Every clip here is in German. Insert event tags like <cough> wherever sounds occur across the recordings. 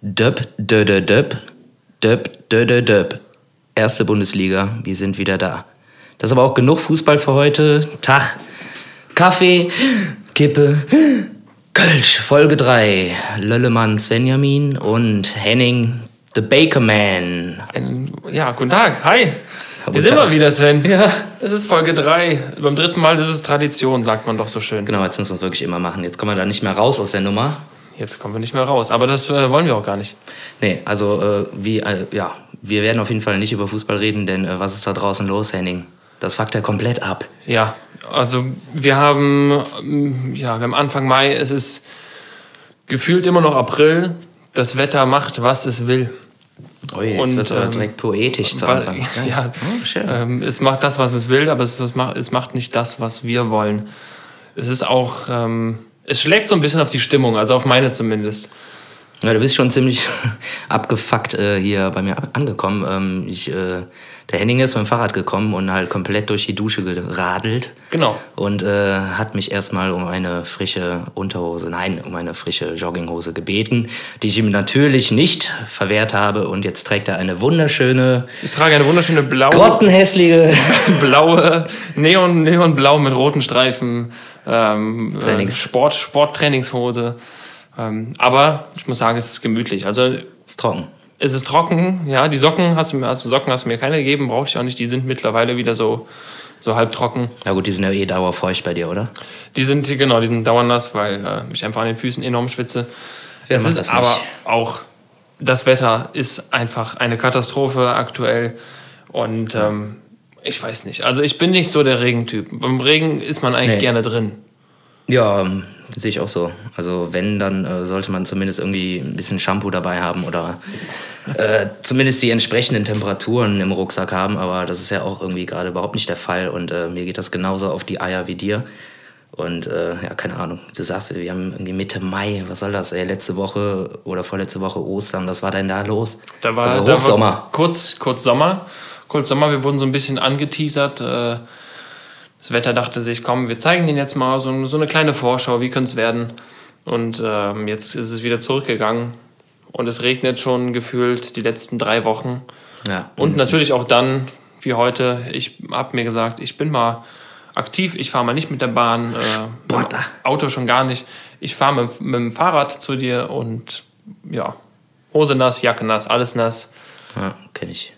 Döp, dö, dö, döp, döp, dö, dö, döp. Erste Bundesliga, wir sind wieder da. Das ist aber auch genug Fußball für heute. Tag, Kaffee, Kippe, Kölsch, Folge 3. Löllemann Svenjamin und Henning, the Baker Man. Ein, ja, guten Tag, hi. Ja, Hier guten sind wir wieder, Sven. Ja, es ist Folge 3. Beim dritten Mal ist es Tradition, sagt man doch so schön. Genau, jetzt müssen wir es wirklich immer machen. Jetzt kommen wir da nicht mehr raus aus der Nummer. Jetzt kommen wir nicht mehr raus. Aber das äh, wollen wir auch gar nicht. Nee, also äh, wie, äh, ja, wir werden auf jeden Fall nicht über Fußball reden, denn äh, was ist da draußen los, Henning? Das fuckt ja komplett ab. Ja, also wir haben, ähm, ja, wir haben Anfang Mai, es ist gefühlt immer noch April. Das Wetter macht, was es will. Oh, jetzt Und, wird ähm, direkt poetisch zu Anfang. <laughs> Ja, Oh, ähm, es macht das, was es will, aber es, es, macht, es macht nicht das, was wir wollen. Es ist auch, ähm, es schlägt so ein bisschen auf die Stimmung, also auf meine zumindest. Ja, du bist schon ziemlich <laughs> abgefuckt äh, hier bei mir angekommen. Ähm, ich, äh, der Henning ist mit dem Fahrrad gekommen und halt komplett durch die Dusche geradelt. Genau. Und äh, hat mich erstmal um eine frische Unterhose, nein, um eine frische Jogginghose gebeten, die ich ihm natürlich nicht verwehrt habe. Und jetzt trägt er eine wunderschöne, Ich trage eine wunderschöne blaue, grottenhässliche <laughs> blaue Neon, Neonblau mit roten Streifen, ähm, äh, Trainings. Sport, Sporttrainingshose. Ähm, aber ich muss sagen, es ist gemütlich. Also ist trocken. Es ist trocken, ja. Die Socken hast du mir, also Socken hast du mir keine gegeben, brauchte ich auch nicht. Die sind mittlerweile wieder so, so halb trocken. Na gut, die sind ja eh dauerfeucht bei dir, oder? Die sind, genau, die sind dauernass, weil äh, ich einfach an den Füßen enorm schwitze. Wer es ist aber auch, das Wetter ist einfach eine Katastrophe aktuell. Und ähm, ich weiß nicht. Also ich bin nicht so der Regentyp. Beim Regen ist man eigentlich Nee. gerne drin. Ja, sehe ich auch so. Also wenn, dann äh, sollte man zumindest irgendwie ein bisschen Shampoo dabei haben oder äh, zumindest die entsprechenden Temperaturen im Rucksack haben. Aber das ist ja auch irgendwie gerade überhaupt nicht der Fall. Und äh, mir geht das genauso auf die Eier wie dir. Und äh, ja, keine Ahnung. Du sagst, wir haben irgendwie Mitte Mai. Was soll das? Ey, letzte Woche oder vorletzte Woche Ostern. Was war denn da los? Da war, also da Hochsommer. War kurz, kurz Sommer. Kurz Sommer, wir wurden so ein bisschen angeteasert. Das Wetter dachte sich, komm, wir zeigen Ihnen jetzt mal so, so eine kleine Vorschau, wie könnte es werden. Und ähm, jetzt ist es wieder zurückgegangen. Und es regnet schon gefühlt die letzten drei Wochen. ja, Und natürlich auch dann, wie heute, ich habe mir gesagt, ich bin mal aktiv, ich fahre mal nicht mit der Bahn, äh, mit dem. Auto schon gar nicht. Ich fahre mit, mit dem Fahrrad zu dir und ja, Hose nass, Jacke nass, alles nass. Ja, kenne ich.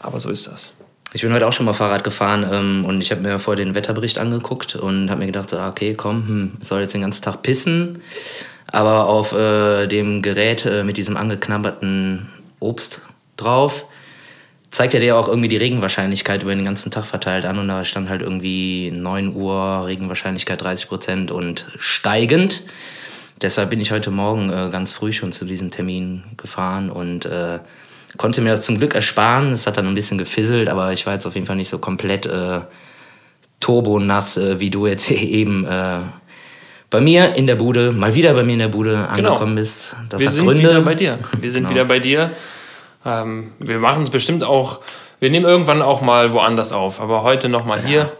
Aber so ist das. Ich bin heute auch schon mal Fahrrad gefahren ähm, und ich habe mir vorher den Wetterbericht angeguckt und habe mir gedacht, so, ah, okay, komm, hm, ich soll jetzt den ganzen Tag pissen. Aber auf äh, dem Gerät äh, mit diesem angeknabberten Obst drauf zeigt er dir auch irgendwie die Regenwahrscheinlichkeit über den ganzen Tag verteilt an und da stand halt irgendwie 9 Uhr Regenwahrscheinlichkeit 30 Prozent und steigend. Deshalb bin ich heute Morgen äh, ganz früh schon zu diesem Termin gefahren und äh, konnte mir das zum Glück ersparen. Es hat dann ein bisschen gefisselt, aber ich war jetzt auf jeden Fall nicht so komplett äh, turbonass, äh, wie du jetzt <laughs> eben äh, bei mir in der Bude, mal wieder bei mir in der Bude angekommen bist. Das wir sind Gründe. wieder bei dir. Wir sind Genau. wieder bei dir. Ähm, wir machen es bestimmt auch, wir nehmen irgendwann auch mal woanders auf, aber heute nochmal mal hier.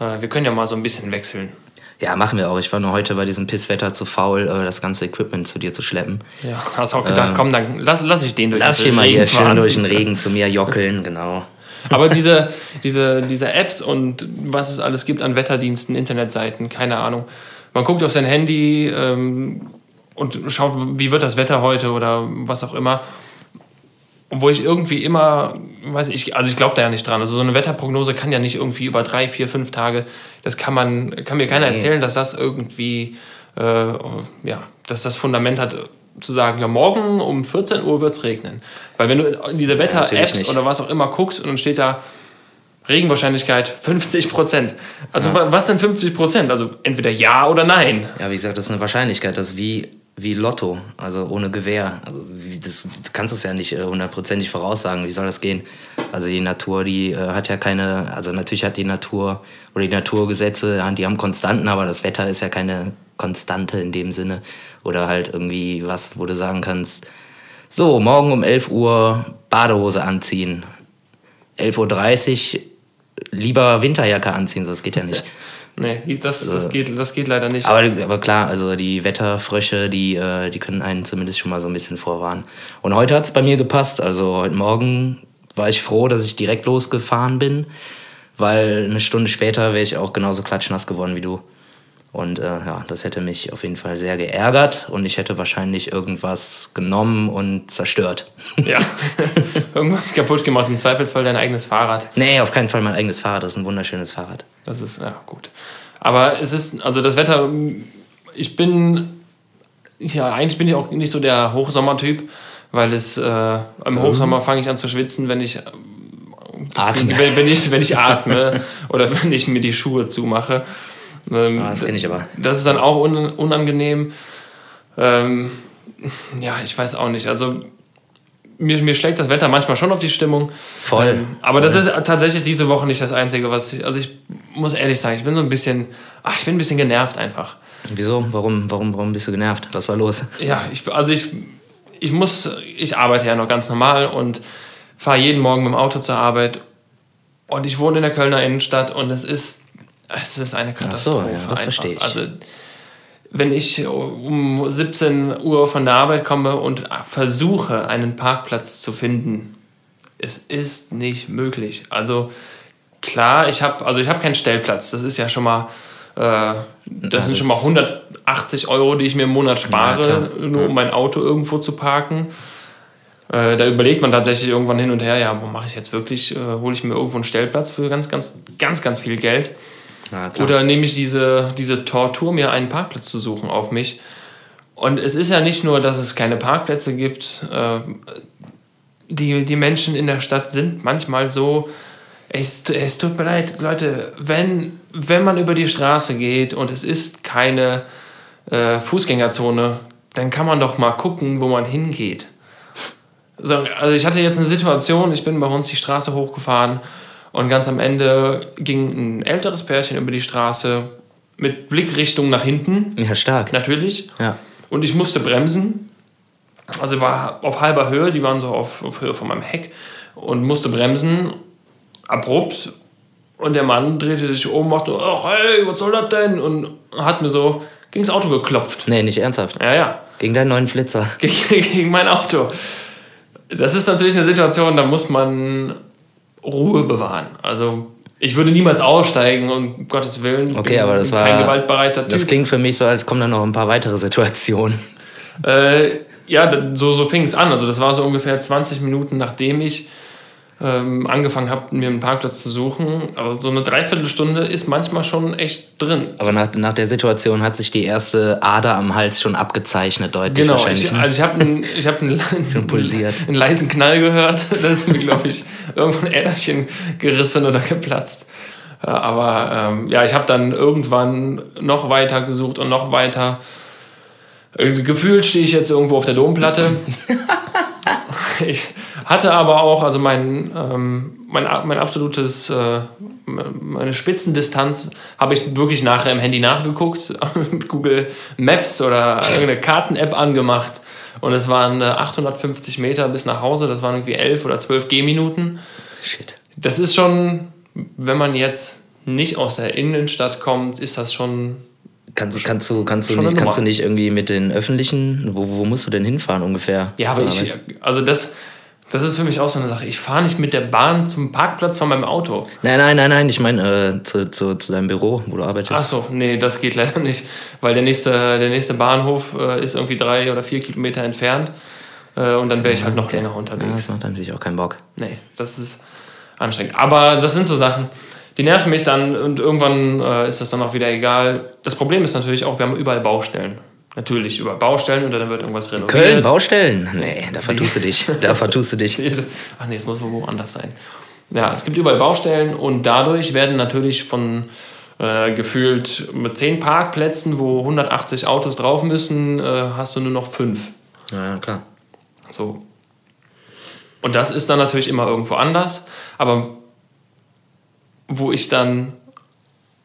Äh, wir können ja mal so ein bisschen wechseln. Ja, machen wir auch. Ich war nur heute bei diesem Pisswetter zu faul, äh, das ganze Equipment zu dir zu schleppen. Ja, hast auch gedacht, komm, dann lass, lass ich den durch Ähm, Lass den dich mal hier Regen schön fahren. durch den Regen zu mir jockeln, genau. <laughs> Aber diese, diese, diese Apps und was es alles gibt an Wetterdiensten, Internetseiten, keine Ahnung. Man guckt auf sein Handy ähm, und schaut, wie wird das Wetter heute oder was auch immer. Und wo ich irgendwie immer, weiß ich, also ich glaube da ja nicht dran. Also so eine Wetterprognose kann ja nicht irgendwie über drei, vier, fünf Tage, das kann man, kann mir keiner Nee. erzählen, dass das irgendwie, äh, ja, dass das Fundament hat, zu sagen, ja, morgen um 14 Uhr wird es regnen. Weil wenn du in diese Wetter-Apps nicht. oder was auch immer guckst und dann steht da Regenwahrscheinlichkeit 50 Prozent. Also wa- was denn 50 Prozent? Also entweder ja oder nein. Ja, wie gesagt, das ist eine Wahrscheinlichkeit, das ist wie, wie Lotto, also ohne Gewehr. Also das, du kannst es ja nicht äh, hundertprozentig voraussagen, wie soll das gehen? Also die Natur, die äh, hat ja keine, also natürlich hat die Natur oder die Naturgesetze, die haben Konstanten, aber das Wetter ist ja keine Konstante in dem Sinne. Oder halt irgendwie was, wo du sagen kannst, so, morgen um 11 Uhr Badehose anziehen. 11.30 Uhr lieber Winterjacke anziehen, so das geht ja nicht. <laughs> Nee, das, das, geht, das geht leider nicht. Aber, aber klar, also die Wetterfrösche, die, äh, die können einen zumindest schon mal so ein bisschen vorwarnen. Und heute hat es bei mir gepasst. Also heute Morgen war ich froh, dass ich direkt losgefahren bin, weil eine Stunde später wäre ich auch genauso klatschnass geworden wie du. Und äh, ja, das hätte mich auf jeden Fall sehr geärgert und ich hätte wahrscheinlich irgendwas genommen und zerstört. Ja, <laughs> irgendwas kaputt gemacht, im Zweifelsfall dein eigenes Fahrrad. Nee, auf keinen Fall mein eigenes Fahrrad, das ist ein wunderschönes Fahrrad. Das ist, ja, gut. Aber es ist, also das Wetter, ich bin, ja, eigentlich bin ich auch nicht so der Hochsommertyp, weil es, äh, im mhm. Hochsommer fange ich an zu schwitzen, wenn ich atme. Wenn, wenn, ich, wenn ich atme oder <laughs> wenn ich mir die Schuhe zumache. Ähm, ah, das kenne ich aber. Das ist dann auch un unangenehm. Ähm, ja, ich weiß auch nicht. Also mir, mir schlägt das Wetter manchmal schon auf die Stimmung. Voll. Ähm, aber Voll. das ist tatsächlich diese Woche nicht das Einzige, was ich. Also ich muss ehrlich sagen, ich bin so ein bisschen. Ach, ich bin ein bisschen genervt einfach. Wieso? Warum, warum, warum bist du genervt? Was war los? Ja, ich, also ich, ich muss, ich arbeite ja noch ganz normal und fahre jeden Morgen mit dem Auto zur Arbeit. Und ich wohne in der Kölner Innenstadt und es ist, es ist eine Katastrophe. Ach so, ja, das verstehe ich. Also wenn ich um 17 Uhr von der Arbeit komme und versuche, einen Parkplatz zu finden, es ist nicht möglich. Also klar, ich habe also ich keinen Stellplatz. Das ist ja schon mal äh, das ja, sind schon mal 180 Euro, die ich mir im Monat spare, ja, nur um mein Auto irgendwo zu parken. Äh, da überlegt man tatsächlich irgendwann hin und her, ja, mache ich jetzt wirklich, äh, hole ich mir irgendwo einen Stellplatz für ganz, ganz, ganz, ganz viel Geld. Oder nehme ich diese, diese Tortur, mir einen Parkplatz zu suchen auf mich. Und es ist ja nicht nur, dass es keine Parkplätze gibt. Äh, die, die Menschen in der Stadt sind manchmal so, es, es tut mir leid, Leute, wenn, wenn man über die Straße geht und es ist keine äh, Fußgängerzone, dann kann man doch mal gucken, wo man hingeht. So, also ich hatte jetzt eine Situation, ich bin bei uns die Straße hochgefahren und ganz am Ende ging ein älteres Pärchen über die Straße mit Blickrichtung nach hinten. Ja, stark. Natürlich. Ja. Und ich musste bremsen. Also war auf halber Höhe, die waren so auf, auf Höhe von meinem Heck und musste bremsen, abrupt. Und der Mann drehte sich um, machte, ach hey, was soll das denn? Und hat mir so gegen das Auto geklopft. Nee, nicht ernsthaft. Ja, ja. Gegen deinen neuen Flitzer. Gegen, <laughs> gegen mein Auto. Das ist natürlich eine Situation, da muss man Ruhe bewahren. Also ich würde niemals aussteigen und um Gottes Willen. Okay, aber das war kein gewaltbereiter Typ. Das klingt für mich so, als kommen da noch ein paar weitere Situationen. Äh, ja, so, so fing es an. Also das war so ungefähr 20 Minuten, nachdem ich ähm, angefangen habe, mir einen Parkplatz zu suchen. Aber so eine Dreiviertelstunde ist manchmal schon echt drin. Aber nach, nach der Situation hat sich die erste Ader am Hals schon abgezeichnet, deutlich genau, wahrscheinlich. Ich, ne? also ich habe einen, ich hab einen, <laughs> einen, einen leisen Knall gehört. <laughs> Da ist mir, glaube ich, irgendwo ein Äderchen gerissen oder geplatzt. Aber ähm, ja, ich habe dann irgendwann noch weiter gesucht und noch weiter. Also gefühlt stehe ich jetzt irgendwo auf der Domplatte. <laughs> ich, hatte aber auch, also mein, ähm, mein, mein absolutes, äh, meine Spitzendistanz habe ich wirklich nachher im Handy nachgeguckt, <laughs> mit Google Maps oder irgendeine Karten-App angemacht. Und es waren 850 äh, Meter bis nach Hause, das waren irgendwie 11 oder 12 Gehminuten. Shit. Das ist schon, wenn man jetzt nicht aus der Innenstadt kommt, ist das schon Kannst, kannst, du, kannst, du nicht, kannst du nicht irgendwie mit den öffentlichen, wo, wo musst du denn hinfahren ungefähr? Ja, aber ich, also das, das ist für mich auch so eine Sache. Ich fahre nicht mit der Bahn zum Parkplatz von meinem Auto. Nein, nein, nein, nein. Ich meine äh, zu, zu, zu deinem Büro, wo du arbeitest. Ach so, nee, das geht leider nicht. Weil der nächste, der nächste Bahnhof äh, ist irgendwie drei oder vier Kilometer entfernt. Äh, und dann wäre ich halt noch okay. länger unterwegs. Ja, das macht natürlich auch keinen Bock. Nee, das ist anstrengend. Aber das sind so Sachen, die nerven mich dann und irgendwann äh, ist das dann auch wieder egal. Das Problem ist natürlich auch, wir haben überall Baustellen. Natürlich über Baustellen und dann wird irgendwas renoviert. Köln, Baustellen? Nee, da vertust du dich. Da vertust du dich. <laughs> Ach nee, es muss woanders sein. Ja, es gibt überall Baustellen und dadurch werden natürlich von äh, gefühlt mit zehn Parkplätzen, wo 180 Autos drauf müssen, äh, hast du nur noch fünf. Ja, klar. So. Und das ist dann natürlich immer irgendwo anders, aber wo ich dann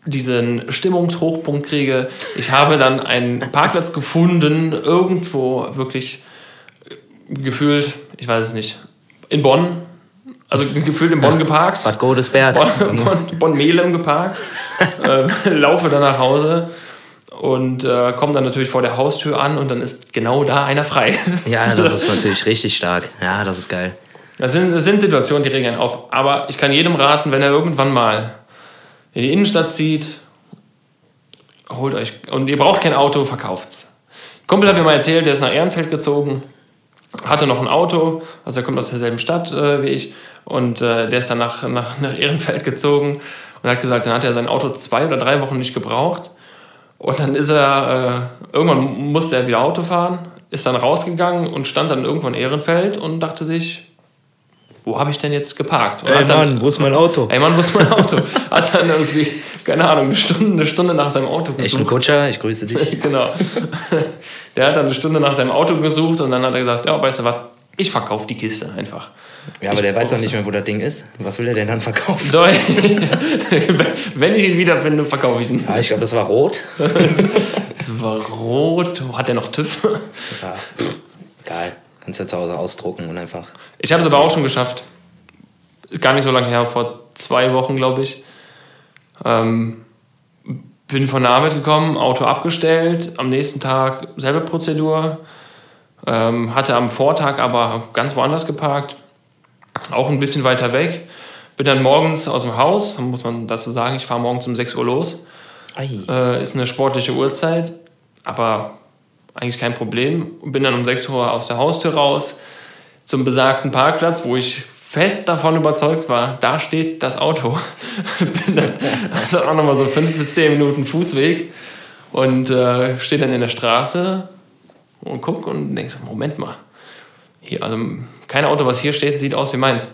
diesen Stimmungshochpunkt kriege. Ich habe dann einen Parkplatz gefunden, irgendwo wirklich gefühlt, ich weiß es nicht, in Bonn. Also gefühlt in Bonn geparkt. Bad Godesberg. Bonn, Bonn, Bonn-Melem geparkt. <laughs> äh, laufe dann nach Hause und äh, komme dann natürlich vor der Haustür an und dann ist genau da einer frei. <laughs> Ja, das ist natürlich richtig stark. Ja, das ist geil. Das sind, das sind Situationen, die regen einen auf. Aber ich kann jedem raten, wenn er irgendwann mal in die Innenstadt zieht, holt euch, und ihr braucht kein Auto, verkauft's. Ein Kumpel hat mir mal erzählt, der ist nach Ehrenfeld gezogen, hatte noch ein Auto, also er kommt aus derselben Stadt äh, wie ich, und äh, der ist dann nach, nach, <laughs> nach Ehrenfeld gezogen und hat gesagt, dann hat er sein Auto zwei oder drei Wochen nicht gebraucht. Und dann ist er, äh, irgendwann musste er wieder Auto fahren, ist dann rausgegangen und stand dann irgendwo in Ehrenfeld und dachte sich, wo habe ich denn jetzt geparkt? Und Ey dann, Mann, wo ist mein Auto? Ey Mann, wo ist mein Auto? Hat dann irgendwie, keine Ahnung, eine Stunde, eine Stunde nach seinem Auto gesucht. Echt ein Kutscher, ich grüße dich. <laughs> genau. Der hat dann eine Stunde nach seinem Auto gesucht und dann hat er gesagt, ja, weißt du was, ich verkaufe die Kiste einfach. Ja, aber Ich der weiß doch nicht mehr, wo das Ding ist. Was will er denn dann verkaufen? <laughs> Wenn ich ihn wiederfinde, verkaufe ich ihn. Ja, ich glaube, das war rot. <laughs> Es war rot. Hat er noch TÜV? Ja, geil. Kannst du zu Hause ausdrucken und einfach. Ich habe es aber auch schon geschafft. Gar nicht so lange her, vor zwei Wochen, glaube ich. Ähm, bin von der Arbeit gekommen, Auto abgestellt, am nächsten Tag selbe Prozedur. Ähm, hatte am Vortag aber ganz woanders geparkt, auch ein bisschen weiter weg. Bin dann morgens aus dem Haus, muss man dazu sagen, ich fahre morgens um 6 Uhr los. Äh, ist eine sportliche Uhrzeit, aber eigentlich kein Problem. Bin dann um 6 Uhr aus der Haustür raus zum besagten Parkplatz, wo ich fest davon überzeugt war, da steht das Auto. <laughs> Bin dann, das ist auch nochmal so fünf bis zehn Minuten Fußweg und äh, stehe dann in der Straße und guck und denk so, Moment mal, hier, also kein Auto, was hier steht, sieht aus wie meins.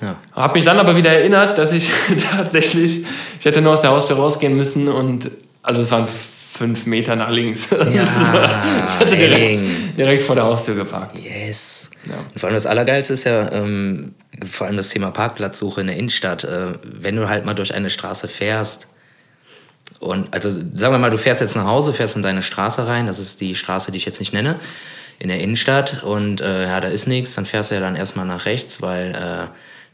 Ja. Hab mich dann aber wieder erinnert, dass ich <laughs> tatsächlich, ich hätte nur aus der Haustür rausgehen müssen und also es waren fünf Meter nach links. <laughs> ich hatte direkt, direkt vor der Haustür geparkt. Yes. Ja. Und vor allem das Allergeilste ist ja ähm, vor allem das Thema Parkplatzsuche in der Innenstadt. Äh, wenn du halt mal durch eine Straße fährst und, also sagen wir mal, du fährst jetzt nach Hause, fährst in deine Straße rein, das ist die Straße, die ich jetzt nicht nenne, in der Innenstadt und äh, ja, da ist nichts, dann fährst du ja dann erstmal nach rechts, weil äh,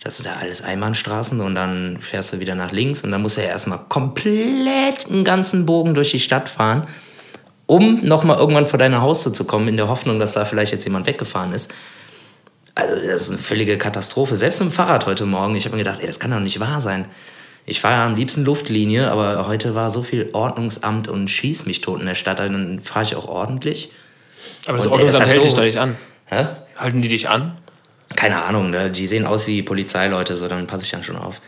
das ist da alles Einbahnstraßen und dann fährst du wieder nach links und dann musst du ja erstmal komplett einen ganzen Bogen durch die Stadt fahren, um nochmal irgendwann vor deine Haustür zu kommen, in der Hoffnung, dass da vielleicht jetzt jemand weggefahren ist. Also das ist eine völlige Katastrophe. Selbst mit dem Fahrrad heute Morgen, ich habe mir gedacht, ey, das kann doch nicht wahr sein. Ich fahre ja am liebsten Luftlinie, aber heute war so viel Ordnungsamt und schieß mich tot in der Stadt, dann fahre ich auch ordentlich. Aber das Und, ey, das Ordnungsamt hält so- dich doch nicht an. Hä? Halten die dich an? Keine Ahnung, ne? die sehen aus wie Polizeileute, so dann passe ich dann schon auf.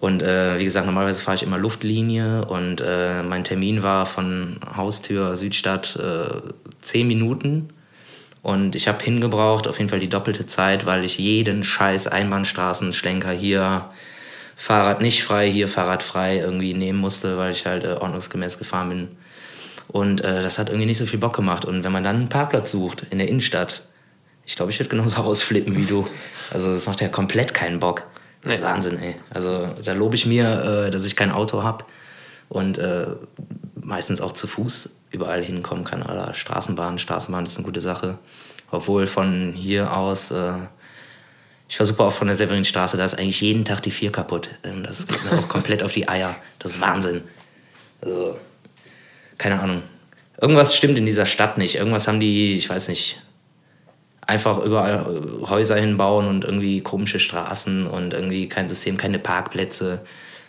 Und äh, wie gesagt, normalerweise fahre ich immer Luftlinie und äh, mein Termin war von Haustür Südstadt äh, 10 Minuten. Und ich habe hingebraucht, auf jeden Fall die doppelte Zeit, weil ich jeden scheiß Einbahnstraßenschlenker hier, Fahrrad nicht frei, hier Fahrrad frei irgendwie nehmen musste, weil ich halt äh, ordnungsgemäß gefahren bin. Und äh, das hat irgendwie nicht so viel Bock gemacht. Und wenn man dann einen Parkplatz sucht in der Innenstadt, ich glaube, ich würde genauso <laughs> ausflippen wie du. Also das macht ja komplett keinen Bock. Das ist Nee. Wahnsinn, ey. Also da lobe ich mir, äh, dass ich kein Auto habe und äh, meistens auch zu Fuß überall hinkommen kann. Oder Straßenbahn, Straßenbahn ist eine gute Sache. Obwohl von hier aus, äh, ich versuche auch von der Severinstraße, da ist eigentlich jeden Tag die vier kaputt. Ähm, Das geht mir auch <laughs> komplett auf die Eier. Das ist Wahnsinn. Also, keine Ahnung. Irgendwas stimmt in dieser Stadt nicht. Irgendwas haben die, ich weiß nicht, einfach überall äh, Häuser hinbauen und irgendwie komische Straßen und irgendwie kein System, keine Parkplätze,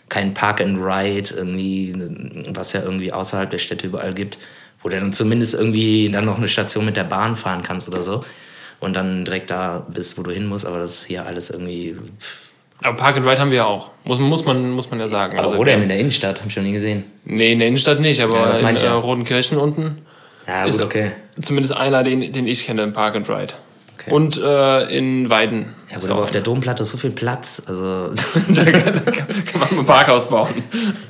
kein Park and Ride, irgendwie, was ja irgendwie außerhalb der Städte überall gibt, wo du dann zumindest irgendwie dann noch eine Station mit der Bahn fahren kannst oder so und dann direkt da bist, wo du hin musst, aber das ist hier alles irgendwie. Aber Park and Ride haben wir ja auch. Muss, muss, man, muss man ja sagen. Aber Also, wo denn? In der Innenstadt? Hab ich noch nie gesehen. Nee, in der Innenstadt nicht, aber Ja, in äh, ja. Rodenkirchen unten. Ja, Ist- gut, okay. Zumindest einer, den, den ich kenne, im Park and Ride. Okay. Und äh, in Weiden. Ja, Ist gut, aber auf der Domplatte ist so viel Platz. Also, <laughs> <laughs> da kann, kann man ein Parkhaus bauen.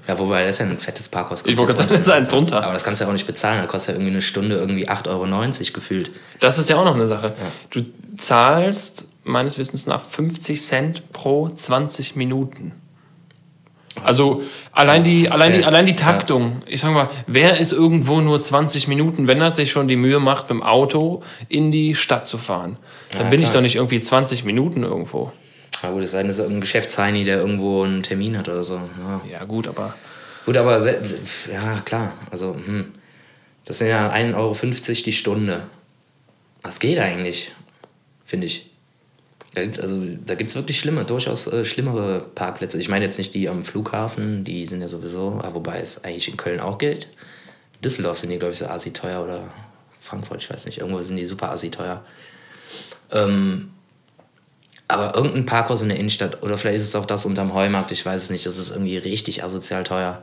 ja, wobei, das ist ja ein fettes Parkhaus. Ich wollte gerade sagen, da ist eins drunter. Aber das kannst du ja auch nicht bezahlen. Da kostet ja irgendwie eine Stunde irgendwie 8,90 Euro gefühlt. Das ist ja auch noch eine Sache. Du zahlst meines Wissens nach 50 Cent pro 20 Minuten. Also allein die, allein die, allein die Taktung. Ich sag mal, wer ist irgendwo nur 20 Minuten, wenn er sich schon die Mühe macht, mit dem Auto in die Stadt zu fahren? Dann Ja, bin ich doch nicht irgendwie 20 Minuten irgendwo. Ja gut, es sei denn, es ist ein Geschäftsheini, der irgendwo einen Termin hat oder so. Ja, Ja, gut, aber gut, aber ja, klar. Also, hm. das sind ja 1,50 Euro die Stunde. Das geht eigentlich, finde ich. Da also, da gibt es wirklich schlimme, durchaus äh, schlimmere Parkplätze. Ich meine jetzt nicht die am Flughafen, die sind ja sowieso, ah, wobei es eigentlich in Köln auch gilt. Düsseldorf sind die, glaube ich, so assi teuer oder Frankfurt, ich weiß nicht. Irgendwo sind die super assi teuer. Ähm, aber irgendein Parkhaus in der Innenstadt, oder vielleicht ist es auch das unterm Heumarkt, ich weiß es nicht, das ist irgendwie richtig asozial teuer.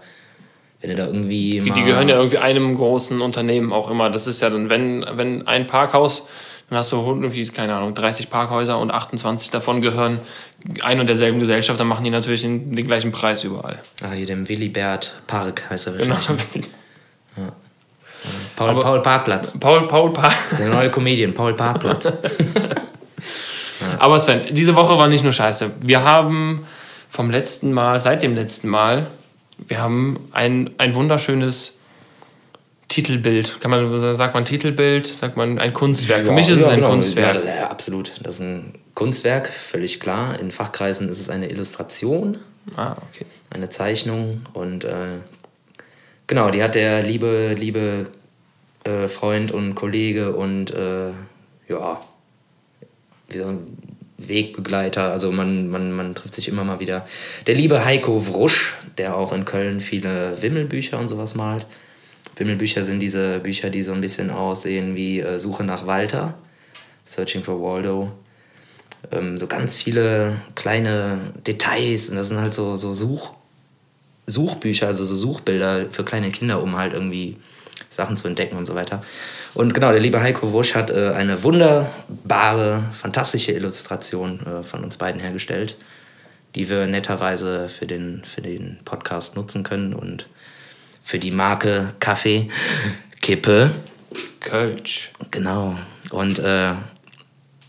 Wenn du da irgendwie. die mal- gehören ja irgendwie einem großen Unternehmen auch immer. Das ist ja dann, wenn, wenn ein Parkhaus, dann hast du irgendwie, keine Ahnung, 30 Parkhäuser und 28 davon gehören ein und derselben Gesellschaft, dann machen die natürlich den, den gleichen Preis überall. Ah, hier dem Willibert Park heißt er Genau. wahrscheinlich. <laughs> Paul, Aber- Paul Parkplatz. Paul, Paul, Paul. <laughs> Der neue Comedian, Paul Parkplatz. <laughs> Aber Sven, diese Woche war nicht nur scheiße. Wir haben vom letzten Mal, seit dem letzten Mal, wir haben ein, ein wunderschönes Titelbild. Kann man, sagt man Titelbild, sagt man ein Kunstwerk. Für mich ist es ein genau. Kunstwerk. Ja, ja, absolut. Das ist ein Kunstwerk, völlig klar. In Fachkreisen ist es eine Illustration, Ah, okay. eine Zeichnung und äh, genau, die hat der liebe, liebe äh, Freund und Kollege und äh, ja, wie ein Wegbegleiter, also man, man, man trifft sich immer mal wieder. Der liebe Heiko Wrusch, der auch in Köln viele Wimmelbücher und sowas malt. Wimmelbücher sind diese Bücher, die so ein bisschen aussehen wie äh, Suche nach Walter, Searching for Waldo. Ähm, so ganz viele kleine Details und das sind halt so, so Such, Suchbücher, also so Suchbilder für kleine Kinder, um halt irgendwie Sachen zu entdecken und so weiter. Und genau, der liebe Heiko Wusch hat äh, eine wunderbare, fantastische Illustration äh, von uns beiden hergestellt, die wir netterweise für den, für den Podcast nutzen können und für die Marke Kaffee Kippe. Kölsch. Genau. Und äh,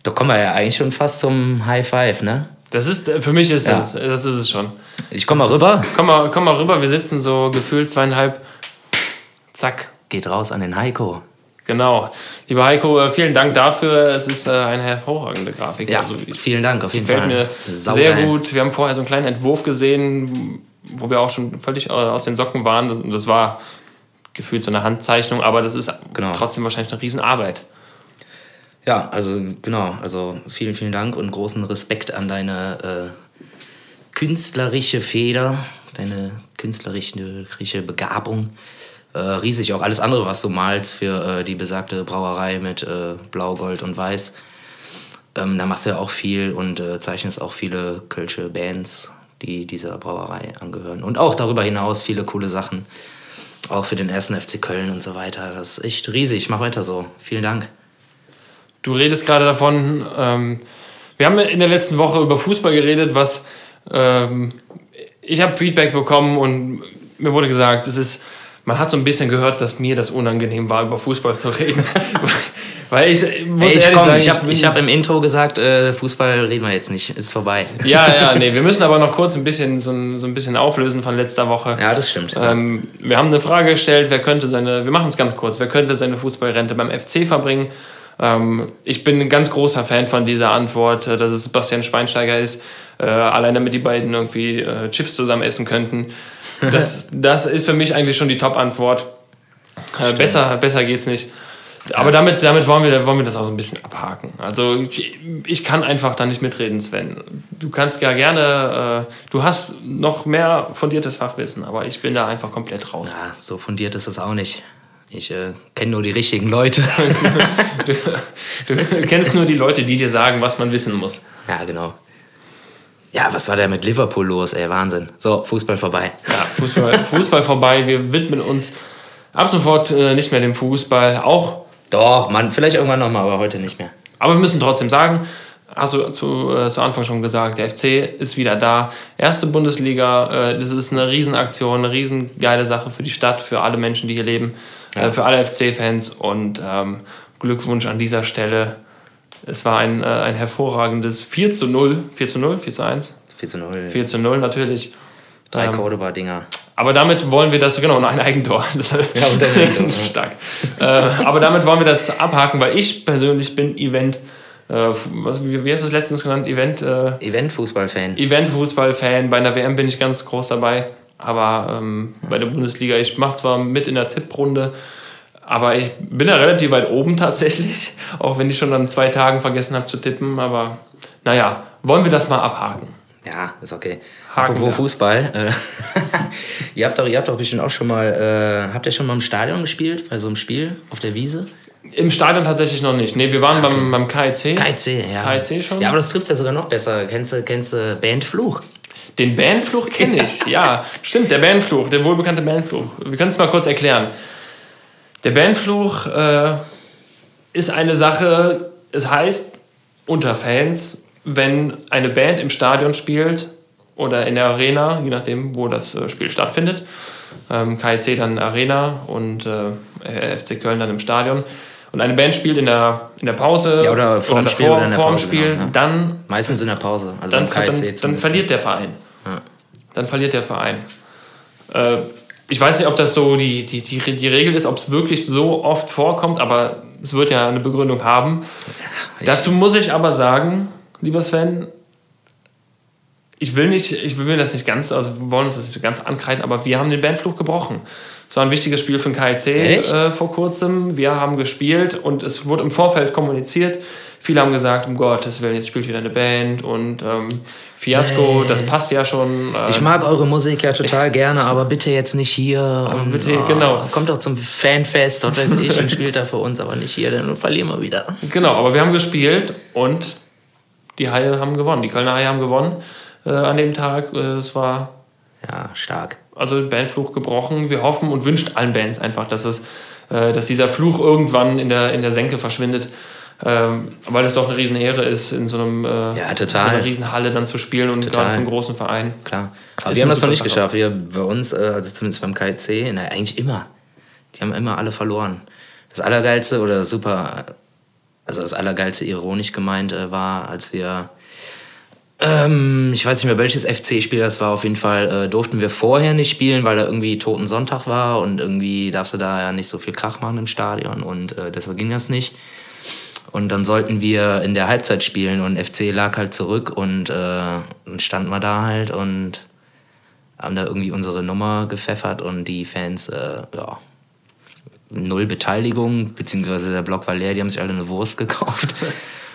da kommen wir ja eigentlich schon fast zum High Five, ne? Das ist, für mich ist Ja. das, das ist es schon. Ich komm mal rüber. Komm mal, komm mal rüber, wir sitzen so gefühlt zweieinhalb. Zack. Geht raus an den Heiko. Genau. Lieber Heiko, äh, vielen Dank dafür. Es ist äh, eine hervorragende Grafik. Ja, Also, vielen Dank, auf jeden Gefällt Fall. mir Saugeil. sehr gut. Wir haben vorher so einen kleinen Entwurf gesehen, wo wir auch schon völlig äh, aus den Socken waren. Das- Das war gefühlt so eine Handzeichnung, aber das ist Genau. trotzdem wahrscheinlich eine Riesenarbeit. Ja, also genau, also vielen, vielen Dank und großen Respekt an deine äh, künstlerische Feder, deine künstlerische Begabung. Äh, riesig auch alles andere, was du malst für äh, die besagte Brauerei mit äh, Blau, Gold und Weiß. Ähm, da machst du ja auch viel und äh, zeichnest auch viele kölsche Bands, die dieser Brauerei angehören. Und auch darüber hinaus viele coole Sachen. Auch für den ersten FC Köln und so weiter. Das ist echt riesig. Mach weiter so. Vielen Dank. Du redest gerade davon, ähm, wir haben in der letzten Woche über Fußball geredet, was ähm, ich habe Feedback bekommen und mir wurde gesagt, es ist, man hat so ein bisschen gehört, dass mir das unangenehm war, über Fußball zu reden. <laughs> Weil ich muss Ey, ich ehrlich komm, sagen, ich habe ich hab im Intro gesagt, äh, Fußball reden wir jetzt nicht, ist vorbei. Ja, ja, nee, <laughs> wir müssen aber noch kurz ein bisschen so ein, so ein bisschen auflösen von letzter Woche. Ja, das stimmt. Ähm, wir haben eine Frage gestellt, wer könnte seine, wir machen es ganz kurz, wer könnte seine Fußballrente beim FC verbringen? Ähm, ich bin ein ganz großer Fan von dieser Antwort, äh, dass es Sebastian Schweinsteiger ist, äh, allein damit die beiden irgendwie äh, Chips zusammen essen könnten. Das, <laughs> das ist für mich eigentlich schon die Top-Antwort. Äh, besser, besser geht's nicht. Aber damit, damit wollen, wir, wollen wir das auch so ein bisschen abhaken. Also ich, ich kann einfach da nicht mitreden, Sven. Du kannst ja gerne, äh, du hast noch mehr fundiertes Fachwissen, aber ich bin da einfach komplett raus. Ja, so fundiert ist das auch nicht. Ich äh, kenne nur die richtigen Leute. <laughs> Du kennst nur die Leute, die dir sagen, was man wissen muss. ja, genau. Ja, was war da mit Liverpool los, ey? Wahnsinn. So, Fußball vorbei. Ja, Fußball, Fußball vorbei. Wir widmen uns ab sofort äh, nicht mehr dem Fußball. Auch Doch, Mann, vielleicht irgendwann nochmal, aber heute nicht mehr. Aber wir müssen trotzdem sagen, hast du zu, äh, zu Anfang schon gesagt, der FC ist wieder da. Erste Bundesliga, äh, das ist eine Riesenaktion, eine riesengeile Sache für die Stadt, für alle Menschen, die hier leben, äh, für alle FC-Fans und ähm, Glückwunsch an dieser Stelle. Es war ein, äh, ein hervorragendes 4 zu 0, 4 zu 0, 4 zu 1, 4 zu 0. 4 zu 0 natürlich. Drei Ähm, Cordoba-Dinger. Aber damit wollen wir das, genau, und ein Eigentor. Das, Ja, und ein Eigentor. <laughs> Stark. äh, aber damit wollen wir das abhaken, weil ich persönlich bin Event äh, was, wie, wie hast du es letztens genannt? Event? Äh, Event-Fußball-Fan. Event-Fußball-Fan. Bei einer WM bin ich ganz groß dabei. Aber ähm, bei der Bundesliga, ich mache zwar mit in der Tipprunde, aber ich bin da relativ weit oben tatsächlich, <laughs> auch wenn ich schon an zwei Tagen vergessen habe zu tippen. Aber naja, wollen wir das mal abhaken? Ja, ist okay. Haken Apropos wir. Fußball. Äh, <laughs> ihr, habt doch, ihr habt doch bestimmt auch schon mal, äh, habt ihr schon mal im Stadion gespielt, bei so einem Spiel auf der Wiese? Im Stadion tatsächlich noch nicht. Nee, wir waren beim, beim KIC. KIC, ja. KIC schon? Ja, aber das trifft ja sogar noch besser. Kennst du, kennst du Band Fluch? Den Bandfluch kenne ich, <laughs> ja. Stimmt, der Bandfluch, der wohlbekannte Bandfluch. Wir können es mal kurz erklären. Der Bandfluch äh, ist eine Sache, es heißt unter Fans, wenn eine Band im Stadion spielt oder in der Arena, je nachdem, wo das äh, Spiel stattfindet. Ähm, KIC dann Arena und äh, FC Köln dann im Stadion. Und eine Band spielt in der, in der Pause Ja, oder vorm Spiel oder in der Pause, Spiel, genau, ja. dann Meistens in der Pause. Also dann, dann, dann verliert der Verein. Ja. Dann verliert der Verein. Äh, ich weiß nicht, ob das so die, die, die, die Regel ist, ob es wirklich so oft vorkommt, aber es wird ja eine Begründung haben. Dazu muss ich aber sagen, lieber Sven, ich will nicht, ich will mir das nicht ganz, also wir wollen uns das nicht ganz ankreiden, aber wir haben den Bandfluch gebrochen. Es war ein wichtiges Spiel für den KIC Echt? äh, vor kurzem. Wir haben gespielt und es wurde im Vorfeld kommuniziert. Viele haben gesagt, um Gottes Willen, jetzt spielt wieder eine Band und ähm, Fiasco, das passt ja schon. Äh, Ich mag eure Musik ja total <laughs> gerne, aber bitte jetzt nicht hier. Und, bitte, genau. Kommt doch zum Fanfest, dort weiß ich, und spielt da für uns, aber nicht hier, dann verlieren wir wieder. Genau, aber wir haben gespielt und die Haie haben gewonnen. Die Kölner Haie haben gewonnen äh, an dem Tag. Äh, es war Ja, stark. also Bandfluch gebrochen. Wir hoffen und wünschen allen Bands einfach, dass, es, äh, dass dieser Fluch irgendwann in der, in der Senke verschwindet. Ähm, weil es doch eine riesen Ehre ist, in so einem äh, Ja, total. in einer riesen Halle dann zu spielen und Total. gerade für einen großen Verein. Klar. Aber wir haben das noch nicht geschafft. Wir bei uns, äh, also zumindest beim KIC, na, eigentlich immer. Die haben immer alle verloren. Das Allergeilste oder super, also das Allergeilste ironisch gemeint äh, war, als wir, ähm, ich weiß nicht mehr welches FC-Spiel das war, auf jeden Fall äh, durften wir vorher nicht spielen, weil da irgendwie Toten Sonntag war und irgendwie darfst du da ja nicht so viel Krach machen im Stadion und äh, deshalb ging das nicht. Und dann sollten wir in der Halbzeit spielen und FC lag halt zurück und äh, dann standen wir da halt und haben da irgendwie unsere Nummer gepfeffert und die Fans, äh, ja, null Beteiligung, beziehungsweise der Block war leer, die haben sich alle eine Wurst gekauft. <laughs>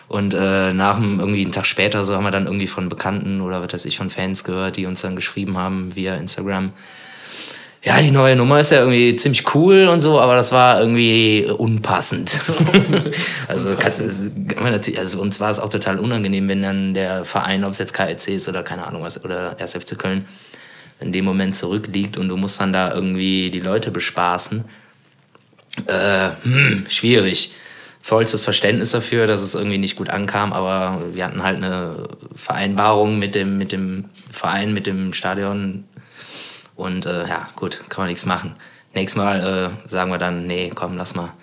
Und äh, nach dem, irgendwie einen Tag später, so haben wir dann irgendwie von Bekannten oder was weiß ich, von Fans gehört, die uns dann geschrieben haben via Instagram. Ja, die neue Nummer ist ja irgendwie ziemlich cool und so, aber das war irgendwie unpassend. <laughs> also, kann, kann man natürlich, also uns war es auch total unangenehm, wenn dann der Verein, ob es jetzt KLC ist oder keine Ahnung was, oder 1. FC Köln, in dem Moment zurückliegt und du musst dann da irgendwie die Leute bespaßen. Äh, hm, schwierig. Vollstes Verständnis dafür, dass es irgendwie nicht gut ankam, aber wir hatten halt eine Vereinbarung mit dem, mit dem Verein, mit dem Stadion und äh, ja, gut, kann man nichts machen. Nächstes Mal äh, sagen wir dann, nee, komm, lass mal.